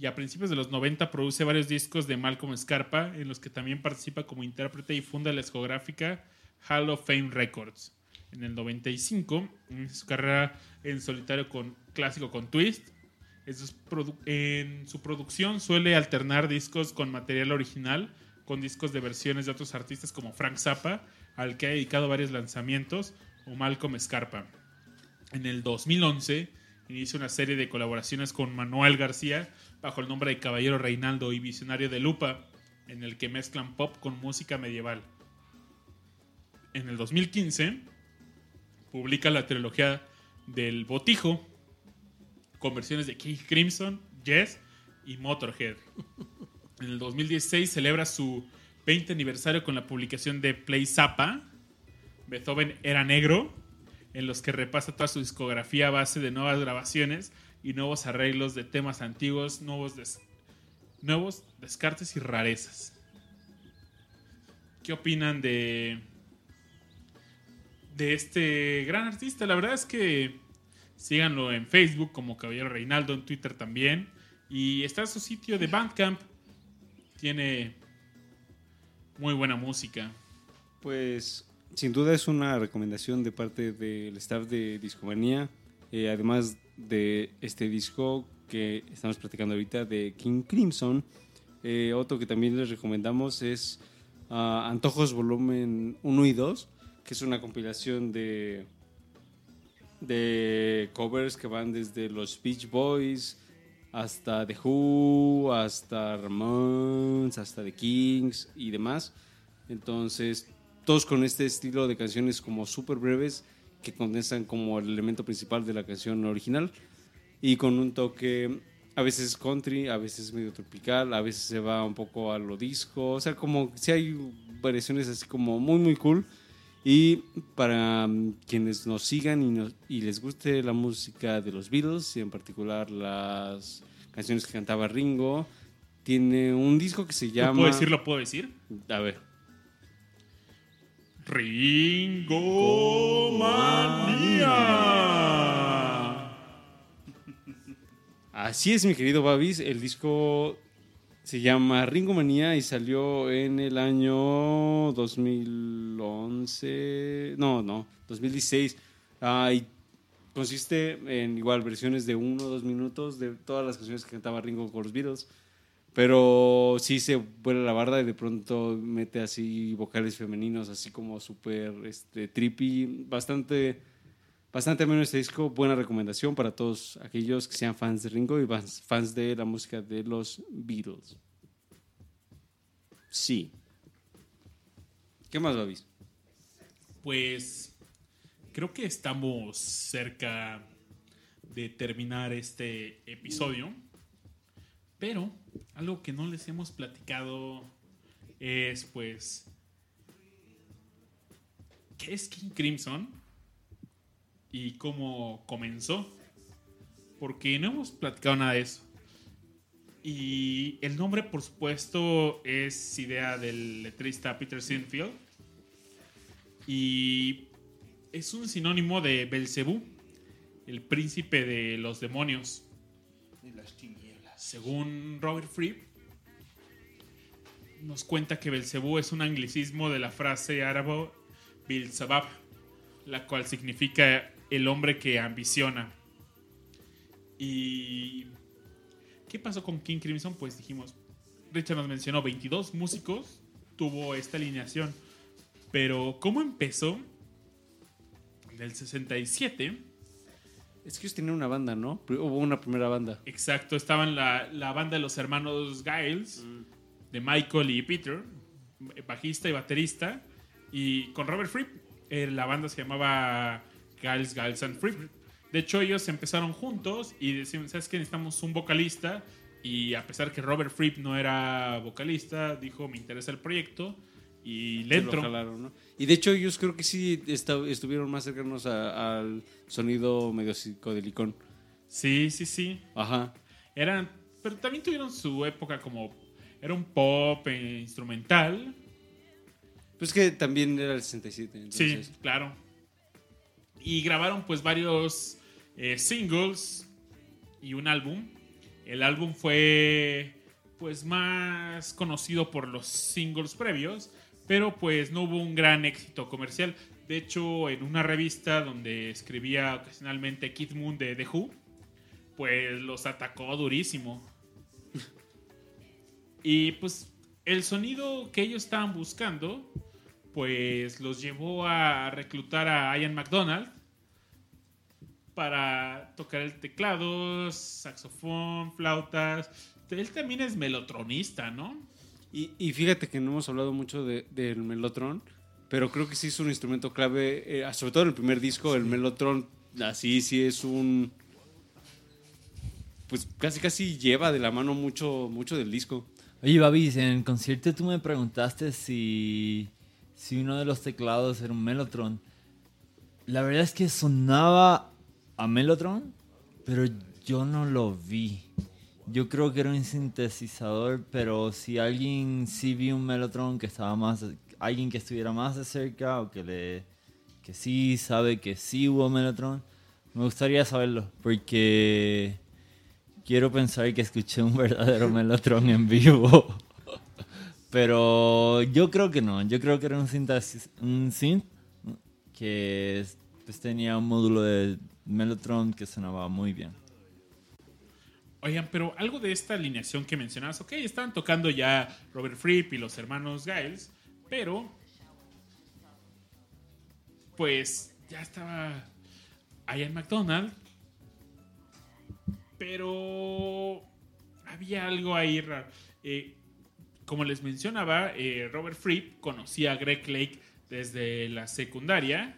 y a principios de los 90 produce varios discos de Malcolm Scarpa, en los que también participa como intérprete y funda la discográfica Hall of Fame Records. En el 95, inicia su carrera en solitario con clásico con Twist. En, su producción suele alternar discos con material original con discos de versiones de otros artistas como Frank Zappa, al que ha dedicado varios lanzamientos, o Malcolm Scarpa. En el 2011 inicia una serie de colaboraciones con Manuel García bajo el nombre de Caballero Reinaldo y Visionario de Lupa, en el que mezclan pop con música medieval. En el 2015 publica la trilogía del Botijo con versiones de King Crimson, Yes y Motorhead. En el 2016 celebra su 20 aniversario con la publicación de Play Zappa, Beethoven era negro, en los que repasa toda su discografía a base de nuevas grabaciones y nuevos arreglos de temas antiguos, nuevos, nuevos descartes y rarezas. ¿Qué opinan de, de este gran artista? La verdad es que síganlo en Facebook como Caballero Reinaldo, en Twitter también. Y está su sitio de Bandcamp. Tiene muy buena música. Pues sin duda es una recomendación de parte del staff de Discomanía, eh, además de este disco que estamos platicando ahorita de King Crimson. eh, otro que también les recomendamos es ah, Antojos Volumen 1 y 2, que es una compilación de de covers que van desde los Beach Boys hasta The Who, hasta Ramones, hasta The Kings y demás. Entonces, todos con este estilo de canciones como súper breves que condensan como el elemento principal de la canción original y con un toque a veces country, a veces medio tropical, a veces se va un poco a lo disco, o sea, como si hay variaciones así como muy muy cool y para mm, quienes nos sigan y, nos- y les guste la música de los Beatles y en particular las canciones que cantaba Ringo, tiene un disco que se ¿Lo llama... puedo decir? ¿Lo puedo decir? A ver. Ringo Manía. Así es, mi querido Babis. El disco se llama Ringo Manía y salió en el año 2011. No, no, 2016. Ah, y consiste en igual versiones de uno o dos minutos de todas las canciones que cantaba Ringo con los Beatles. Pero sí se vuela la barda y de pronto mete así vocales femeninos, así como súper este, trippy. Bastante, bastante ameno este disco. Buena recomendación para todos aquellos que sean fans de Ringo y fans fans de la música de los Beatles. Sí. ¿Qué más, Babis? Pues creo que estamos cerca de terminar este episodio. Pero algo que no les hemos platicado es pues qué es King Crimson y cómo comenzó. Porque no hemos platicado nada de eso. Y el nombre, por supuesto, es idea del letrista Peter Sinfield. Y es un sinónimo de Belcebú, el príncipe de los demonios. Según Robert Fripp, nos cuenta que Belcebú es un anglicismo de la frase árabe Bilzabab, la cual significa el hombre que ambiciona. ¿Y qué pasó con King Crimson? Pues dijimos, Richard nos mencionó 22 músicos, tuvo esta alineación. Pero, ¿cómo empezó? Del 67, Es que ellos tenían una banda, ¿no? Hubo una primera banda. exacto, estaban la, la banda de los hermanos Giles, de Michael y Peter, bajista y baterista, y con Robert Fripp, eh, la banda se llamaba Giles, Giles and Fripp. De hecho, ellos empezaron juntos y decían, ¿sabes qué? Necesitamos un vocalista. Y a pesar que Robert Fripp no era vocalista, dijo, me interesa el proyecto. Y le. Y de hecho ellos creo que sí estuvieron más cercanos al sonido medio psicodelicón. Sí, sí, sí. Ajá. Eran, pero también tuvieron su época como era un pop eh, instrumental. Pues que también era el 67. Sí, Entonces, claro. Y grabaron pues varios eh, singles y un álbum. El álbum fue pues más conocido por los singles previos, pero pues no hubo un gran éxito comercial. De hecho, en una revista donde escribía ocasionalmente Kid Moon de The Who, pues los atacó durísimo. <laughs> Y pues el sonido que ellos estaban buscando, pues los llevó a reclutar a Ian McDonald para tocar el teclado, saxofón, flautas. Él también es melotronista, ¿no? Y, y fíjate que no hemos hablado mucho de- del melotron, pero creo que sí es un instrumento clave, eh, sobre todo en el primer disco, el melotron, así sí es un... Pues casi casi lleva de la mano mucho, mucho del disco. Oye, Babis, en el concierto tú me preguntaste si, si uno de los teclados era un Mellotron. La verdad es que sonaba a Mellotron, pero yo no lo vi. Yo creo que era un sintetizador, pero si alguien sí vio un Mellotron que estaba más, alguien que estuviera más de cerca o que le, que sí sabe que sí hubo Mellotron, me gustaría saberlo, porque quiero pensar que escuché un <laughs> verdadero Mellotron en vivo. Pero yo creo que no. Yo creo que era un, sintaxis- un synth que pues, tenía un módulo de Mellotron que sonaba muy bien. Oigan, pero algo de esta alineación que mencionabas, ok, estaban tocando ya Robert Fripp y los hermanos Giles, pero pues ya estaba... Ian McDonald. Pero había algo ahí raro. Eh, como les mencionaba, eh, Robert Fripp conocía a Greg Lake desde la secundaria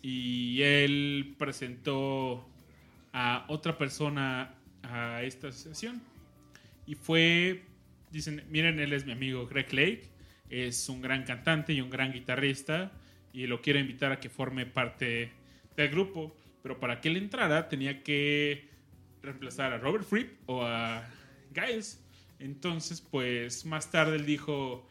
y él presentó a otra persona a esta asociación y fue, dicen, miren, él es mi amigo Greg Lake, es un gran cantante y un gran guitarrista y lo quiero invitar a que forme parte del grupo, pero para que él entrara tenía que reemplazar a Robert Fripp o a Giles. Entonces, pues más tarde él dijo,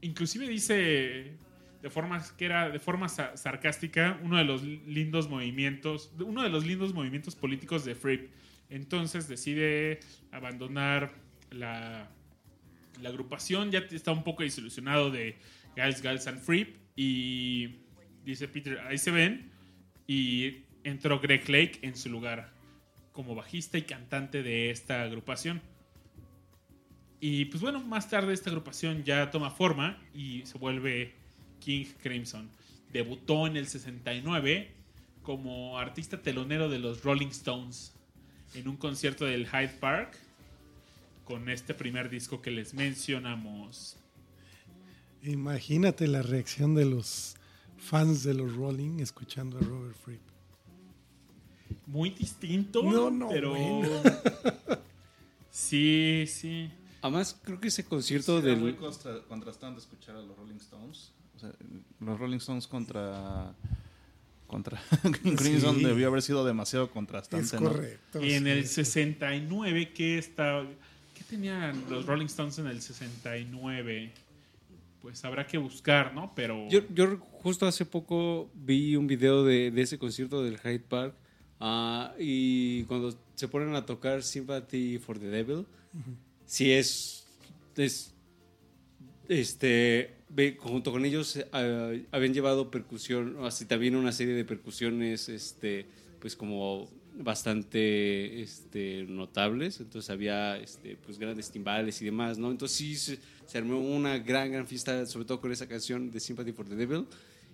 inclusive dice de forma que era de forma sa- sarcástica uno de los lindos movimientos, uno de los lindos movimientos políticos de Fripp. Entonces decide abandonar la, agrupación, ya está un poco desilusionado de Giles, Giles and Fripp y dice Peter, ahí se ven y entró Greg Lake en su lugar como bajista y cantante de esta agrupación. Y pues bueno, más tarde esta agrupación ya toma forma y se vuelve King Crimson. Debutó en el 69 como artista telonero de los Rolling Stones en un concierto del Hyde Park con este primer disco que les mencionamos. Imagínate la reacción de los fans de los Rolling escuchando a Robert Fripp. Muy distinto, No, no, pero bueno. <laughs> sí, sí. Además, creo que ese concierto Era muy del... contra- contrastante escuchar a los Rolling Stones. O sea, los Rolling Stones contra contra <laughs> Crimson Sí. debió haber sido demasiado contrastante. Es ¿no? correcto. Y en sí, el sí. 69, ¿qué está, ¿qué tenían los Rolling Stones en el 69? Pues habrá que buscar, ¿no? Pero Yo, yo justo hace poco vi un video de, de ese concierto del Hyde Park ah, y cuando se ponen a tocar Sympathy for the Devil, sí es, es este junto con ellos eh, habían llevado percusión, así también una serie de percusiones, este, pues como bastante este, notables, entonces había este, pues grandes timbales y demás, ¿no? Entonces sí se, se armó una gran, gran fiesta, sobre todo con esa canción de Sympathy for the Devil,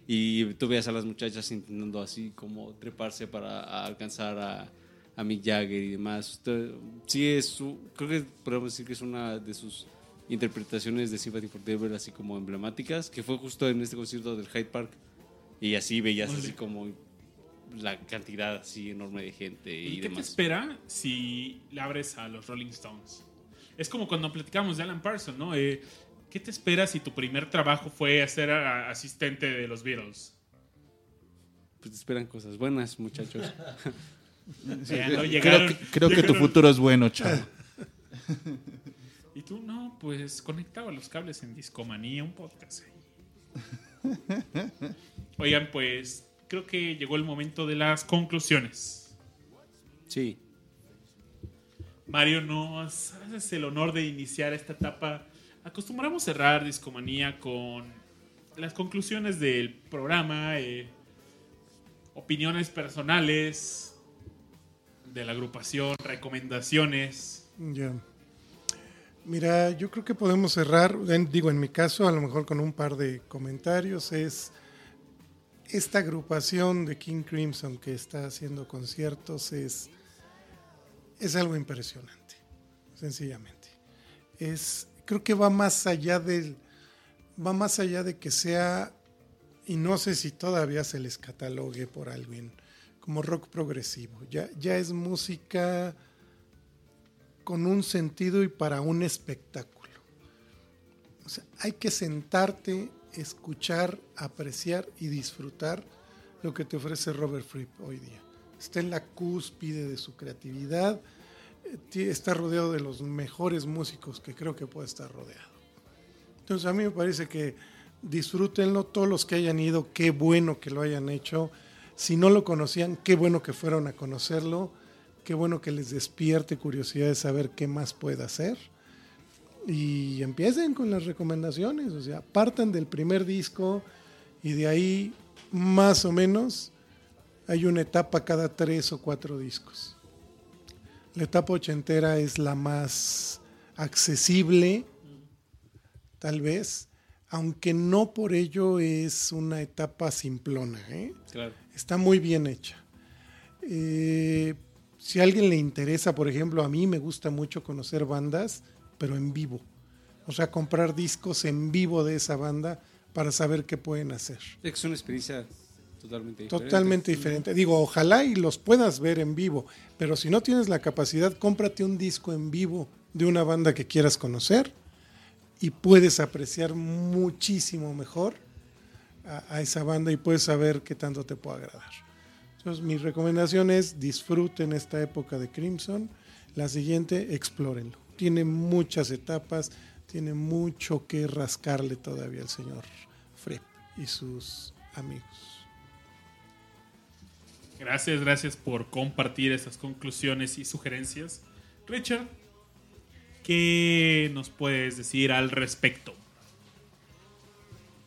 y tú veías a las muchachas intentando así como treparse para alcanzar a, a Mick Jagger y demás. Sí es, su- creo que podemos decir que es una de sus interpretaciones de Sympathy for Devil así como emblemáticas, que fue justo en este concierto del Hyde Park. Y así veías así como la cantidad así enorme de gente y, ¿Y qué te demás. espera si le abres a los Rolling Stones? Es como cuando platicamos de Alan Parsons, ¿no? Eh, ¿Qué te espera si tu primer trabajo fue ser asistente de los Beatles? Pues te esperan cosas buenas, muchachos. <laughs> No Creo que, creo que tu futuro es bueno, chavo. <laughs> Y tú, no, pues conectaba los cables en Discomanía, un podcast ahí. <laughs> Oigan, pues creo que llegó el momento de las conclusiones. Sí. Mario, nos haces el honor de iniciar esta etapa. Acostumbramos cerrar Discomanía con las conclusiones del programa, eh, opiniones personales de la agrupación, recomendaciones. Ya. Mira, yo creo que podemos cerrar, digo, en mi caso, a lo mejor con un par de comentarios, es esta agrupación de King Crimson que está haciendo conciertos es, es algo impresionante, sencillamente. Es, creo que va más allá del, va más allá de que sea, y no sé si todavía se les catalogue por alguien como rock progresivo. Ya, ya es música con un sentido y para un espectáculo. O sea, hay que sentarte, escuchar, apreciar y disfrutar lo que te ofrece Robert Fripp hoy día. Está en la cúspide de su creatividad, eh, está rodeado de los mejores músicos que creo que puede estar rodeado. Entonces a mí me parece que disfrútenlo, todos los que hayan ido, qué bueno que lo hayan hecho. Si no lo conocían, qué bueno que fueron a conocerlo, qué bueno que les despierte curiosidad de saber qué más puede hacer. Y empiecen con las recomendaciones, o sea, partan del primer disco y de ahí más o menos hay una etapa cada tres o cuatro discos. La etapa ochentera es la más accesible, tal vez, aunque no por ello es una etapa simplona. ¿eh? Claro. Está muy bien hecha. Eh, si a alguien le interesa, por ejemplo, a mí me gusta mucho conocer bandas, pero en vivo. O sea, comprar discos en vivo de esa banda para saber qué pueden hacer. Es una experiencia totalmente diferente. Totalmente diferente. Digo, ojalá y los puedas ver en vivo, pero si no tienes la capacidad, cómprate un disco en vivo de una banda que quieras conocer y puedes apreciar muchísimo mejor a, a esa banda y puedes saber qué tanto te puede agradar. Entonces, mi recomendación es disfruten esta época de Crimson. La siguiente, explórenlo. Tiene muchas etapas, tiene mucho que rascarle todavía al señor Fripp y sus amigos. Gracias, gracias por compartir estas conclusiones y sugerencias. Richard, ¿qué nos puedes decir al respecto?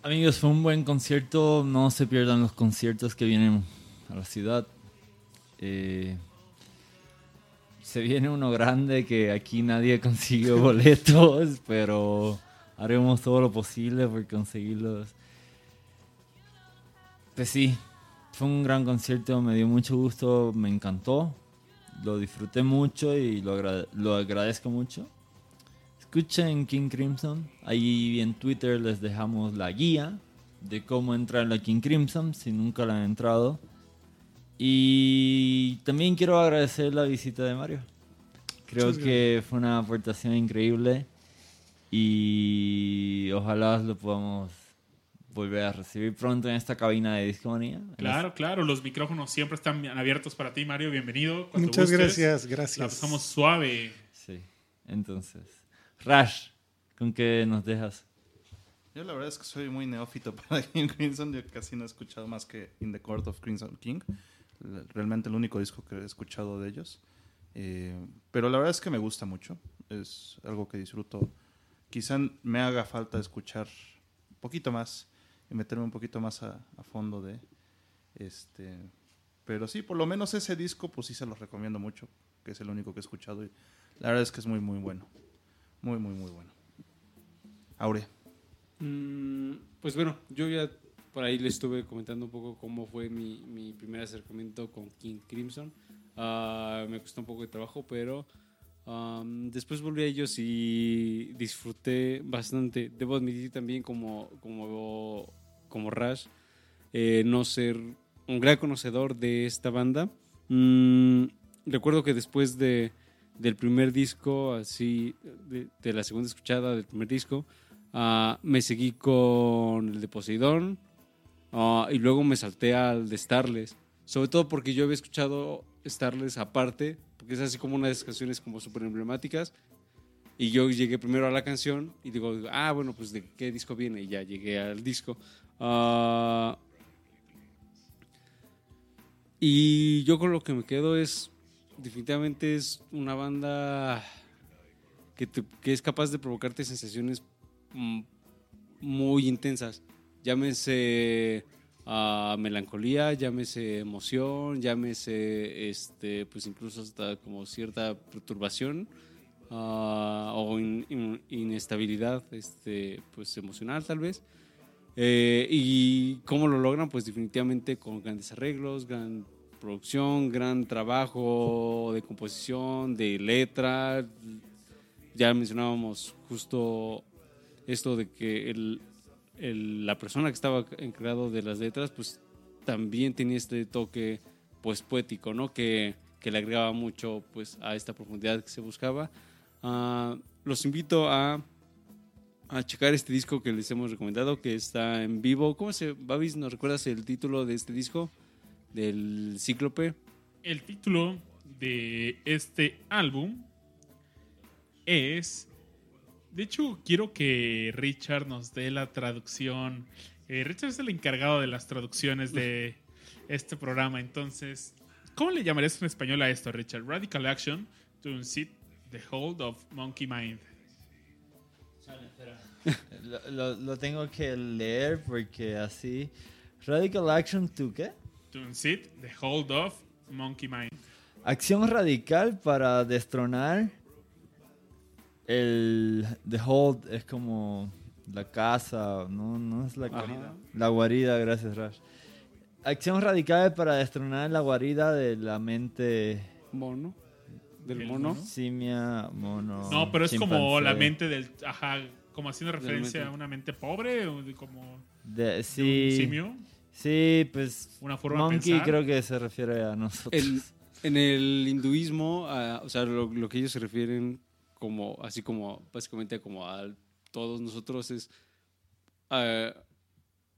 Amigos, fue un buen concierto. No se pierdan los conciertos que vienen a la ciudad. Eh, se viene uno grande que aquí nadie <laughs> consiguió boletos, pero haremos todo lo posible por conseguirlos. Pues sí, fue un gran concierto, me dio mucho gusto, me encantó. Lo disfruté mucho y lo, agra- lo agradezco mucho. Escuchen King Crimson. Ahí en Twitter les dejamos la guía de cómo entrar a la King Crimson si nunca la han entrado. Y también quiero agradecer la visita de Mario. Creo Muchas que fue una aportación increíble y ojalá lo podamos volver a recibir pronto en esta cabina de Discomanía. Claro, claro, los micrófonos siempre están abiertos para ti, Mario. Bienvenido. cuando Muchas gustes. gracias, La gracias. pasamos suave. Sí, entonces. Rash, ¿con qué nos dejas? Yo la verdad es que soy muy neófito <laughs> para King Crimson. Yo casi no he escuchado más que In the Court of Crimson King. Realmente el único disco que he escuchado de ellos. Eh, pero la verdad es que me gusta mucho. Es algo que disfruto. Quizá me haga falta escuchar un poquito más y meterme un poquito más a, a fondo de este. Pero sí, por lo menos ese disco, pues sí se los recomiendo mucho, que es el único que he escuchado y la verdad es que es muy, muy bueno. Muy, muy, muy bueno. Aure. Mm, pues bueno, yo ya por ahí les estuve comentando un poco cómo fue mi, mi primer acercamiento con King Crimson. Ah, me costó un poco de trabajo, pero después volví a ellos y disfruté bastante. Debo admitir también como, como, como Rush, eh, no ser un gran conocedor de esta banda. Mm, recuerdo que después de, del primer disco, así, de, la segunda escuchada del primer disco, Ah, me seguí con el de Poseidón ah, y luego me salté al de Starless. Sobre todo porque yo había escuchado Starless aparte, porque es así como una de esas canciones como súper emblemáticas. Y yo llegué primero a la canción y digo, ah, bueno, pues de qué disco viene. Y ya llegué al disco. Ah, y yo con lo que me quedo es, definitivamente es una banda que, es capaz de provocarte sensaciones mm, muy intensas. Llámese ah, melancolía, llámese emoción, llámese este, pues incluso hasta como cierta perturbación ah, o in- in- inestabilidad este, pues emocional tal vez. Eh, y cómo lo logran, pues definitivamente con grandes arreglos, gran producción, gran trabajo de composición, de letra. Ya mencionábamos justo esto de que el, la persona que estaba encargado de las letras, pues también tenía este toque pues poético, ¿no? Que, que le agregaba mucho pues a esta profundidad que se buscaba. Ah, los invito a, a checar este disco que les hemos recomendado, que está en vivo. ¿Cómo se, Babis, nos recuerdas el título de este disco? Del Cíclope. El título de este álbum es... De hecho, quiero que Richard nos dé la traducción. Eh, Richard es el encargado de las traducciones de este programa. Entonces, ¿cómo le llamarías en español a esto, Richard? Radical Action to unseat the hold of Monkey Mind. <laughs> Lo, lo- lo tengo que leer porque así. Radical Action to qué? To unseat the hold of Monkey Mind. Acción radical para destronar el The Hold es como la casa, no, no es la guarida. La guarida, gracias Rash. Acción radical para destronar la guarida de la mente Mono. Del ¿El mono. mono? simia, mono. No, pero es como la mente del. Ajá, como haciendo referencia a una mente pobre, de como De- un simio. Sí, pues Una forma de Monkey creo que se refiere a nosotros. El- en el hinduismo, o sea, lo, lo que ellos se refieren como, así como, básicamente como a todos nosotros es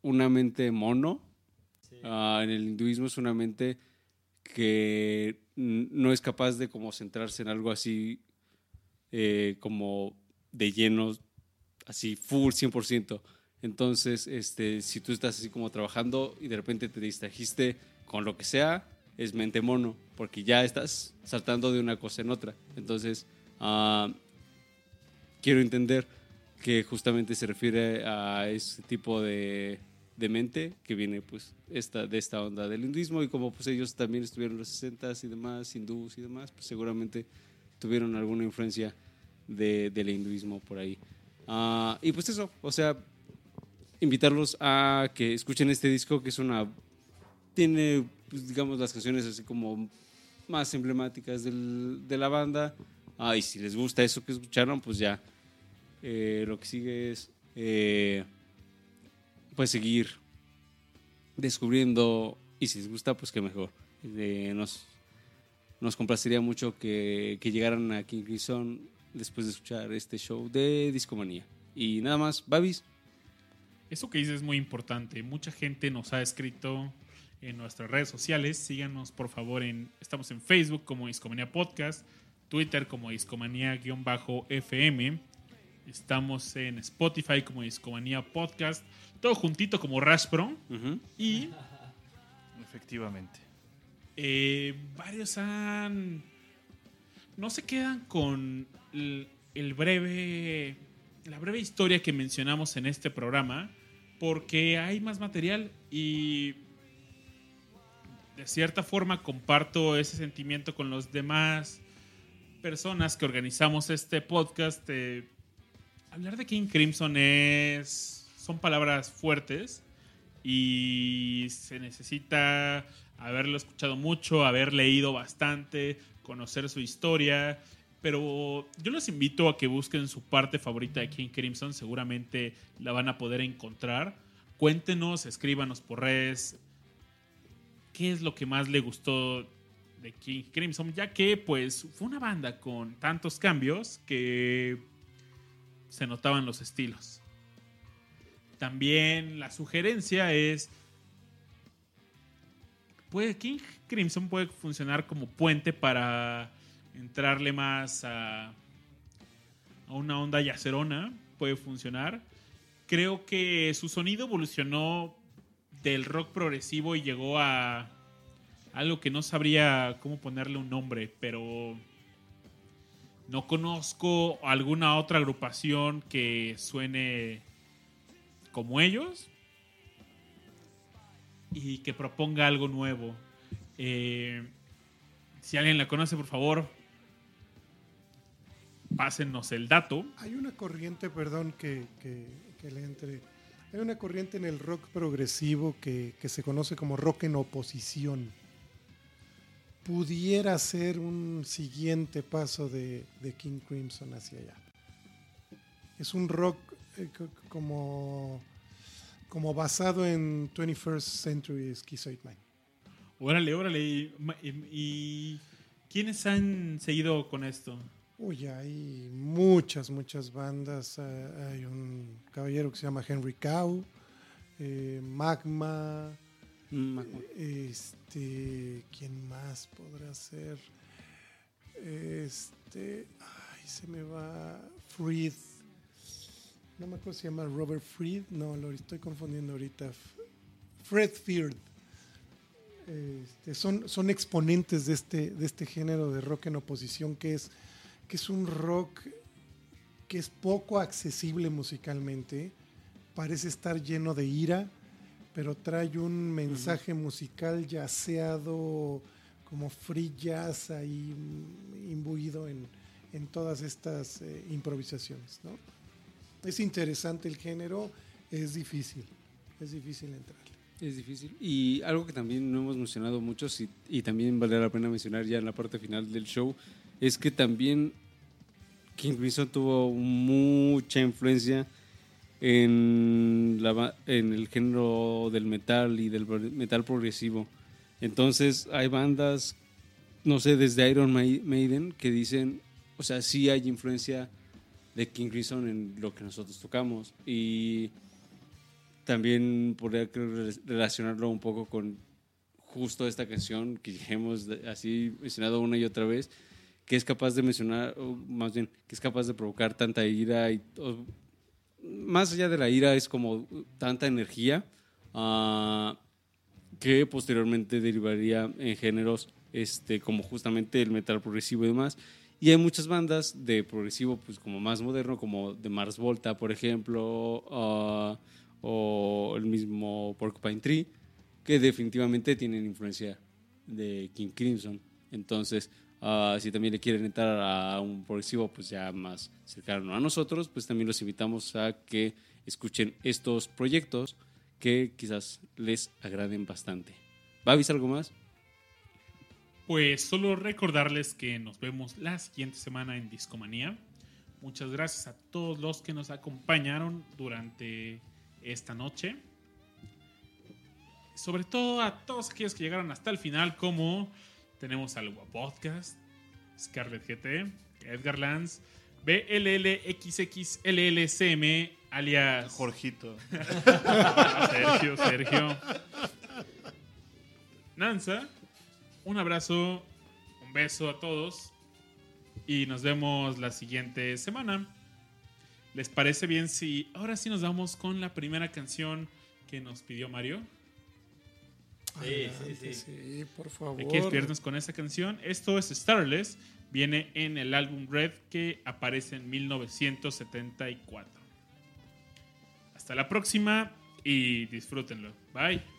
una mente mono. Ah, en el hinduismo es una mente que no es capaz de como centrarse en algo así eh, como de lleno, así full 100%. Entonces, este, si tú estás así como trabajando y de repente te distrajiste con lo que sea, es mente mono, porque ya estás saltando de una cosa en otra. Entonces, ah, quiero entender que justamente se refiere a ese tipo de, de mente que viene pues esta, de esta onda del hinduismo y como pues ellos también estuvieron los 60 y demás, hindús y demás, pues seguramente tuvieron alguna influencia de, del hinduismo por ahí. Ah, y pues eso, o sea, invitarlos a que escuchen este disco que es una... Tiene, pues, digamos, las canciones así como más emblemáticas del- de la banda. Ah, y si les gusta eso que escucharon, pues ya eh, lo que sigue es eh, pues seguir descubriendo y si les gusta, pues qué mejor. Eh, nos, nos complacería mucho que, que llegaran a King Crimson después de escuchar este show de Discomanía. Y nada más, Babis. Eso que dices es muy importante. Mucha gente nos ha escrito en nuestras redes sociales. Síganos, por favor, en estamos en Facebook como Discomanía Podcast, Twitter como Discomanía-FM. Estamos en Spotify como Discomanía Podcast, todo juntito como Rashpro. Y Efectivamente. eh, varios han. No se quedan con el, el breve. La breve historia que mencionamos en este programa. Porque hay más material y. De cierta forma comparto ese sentimiento con los demás personas que organizamos este podcast. hablar de King Crimson es. Son palabras fuertes y se necesita haberlo escuchado mucho, haber leído bastante, conocer su historia. Pero yo los invito a que busquen su parte favorita de King Crimson, seguramente la van a poder encontrar. Cuéntenos, escríbanos por redes qué es lo que más le gustó de King Crimson, ya que pues fue una banda con tantos cambios que se notaban los estilos. También la sugerencia es. Puede, King Crimson puede funcionar como puente para entrarle más a, a una onda yacerona. Puede funcionar. Creo que su sonido evolucionó del rock progresivo y llegó a algo que no sabría cómo ponerle un nombre, pero no conozco alguna otra agrupación que suene como ellos y que proponga algo nuevo. Eh, si alguien la conoce, por favor, pásennos el dato. Hay una corriente, perdón que, que- que le entre. Hay una corriente en el rock progresivo que, que se conoce como rock en oposición. Pudiera ser un siguiente paso de, de King Crimson hacia allá. Es un rock eh, co- como, como basado en 21st Century Schizoid Mind. Órale, órale. ¿Y, y- y quiénes han seguido con esto? Uy, hay muchas, muchas bandas. eh, Hay un caballero que se llama Henry Cow, eh, Magma, este, ¿quién más podrá ser? Este, ay, se me va, Freed. No me acuerdo si se llama Robert Freed, no, lo estoy confundiendo ahorita. Fred Feard. Este, son, son exponentes de este, de este género de rock en oposición que es, que es un rock que es poco accesible musicalmente, parece estar lleno de ira, pero trae un mensaje musical yaceado como free jazz ahí mm, imbuido en, en todas estas eh, improvisaciones. ¿no? Es interesante el género, es difícil, es difícil entrar. Es difícil. Y algo que también no hemos mencionado mucho sí, y también vale la pena mencionar ya en la parte final del show, es que también King Crimson tuvo mucha influencia en, la en el género del metal y del metal progresivo. Entonces hay bandas, no sé, desde Iron Ma- Maiden, que dicen, o sea, sí hay influencia de King Crimson en lo que nosotros tocamos. Y también podría relacionarlo un poco con justo esta canción que hemos así mencionado una y otra vez, que es capaz de mencionar, más bien, que es capaz de provocar tanta ira y más allá de la ira es como tanta energía ah, que posteriormente derivaría en géneros este, como justamente el metal progresivo y demás. Y hay muchas bandas de progresivo pues como más moderno, como de Mars Volta, por ejemplo, ah, o el mismo Porcupine Tree, que definitivamente tienen influencia de King Crimson. Entonces, ah, si también le quieren entrar a un progresivo pues ya más cercano a nosotros, pues también los invitamos a que escuchen estos proyectos que quizás les agraden bastante. ¿Babis algo más? Pues solo recordarles que nos vemos la siguiente semana en Discomanía. Muchas gracias a todos los que nos acompañaron durante esta noche. Sobre todo a todos aquellos que llegaron hasta el final, como tenemos al Podcast, Scarlett GT, Edgar Lanz, BLLXXLLCM, alias Jorgito. <laughs> Sergio, Sergio. Nanza, un abrazo, un beso a todos y nos vemos la siguiente semana. ¿Les parece bien si ahora sí nos vamos con la primera canción que nos pidió Mario? Adelante, sí, por favor. Hay que con esa canción. Esto es Starless, viene en el álbum Red que aparece en 1974. Hasta la próxima y disfrútenlo. Bye.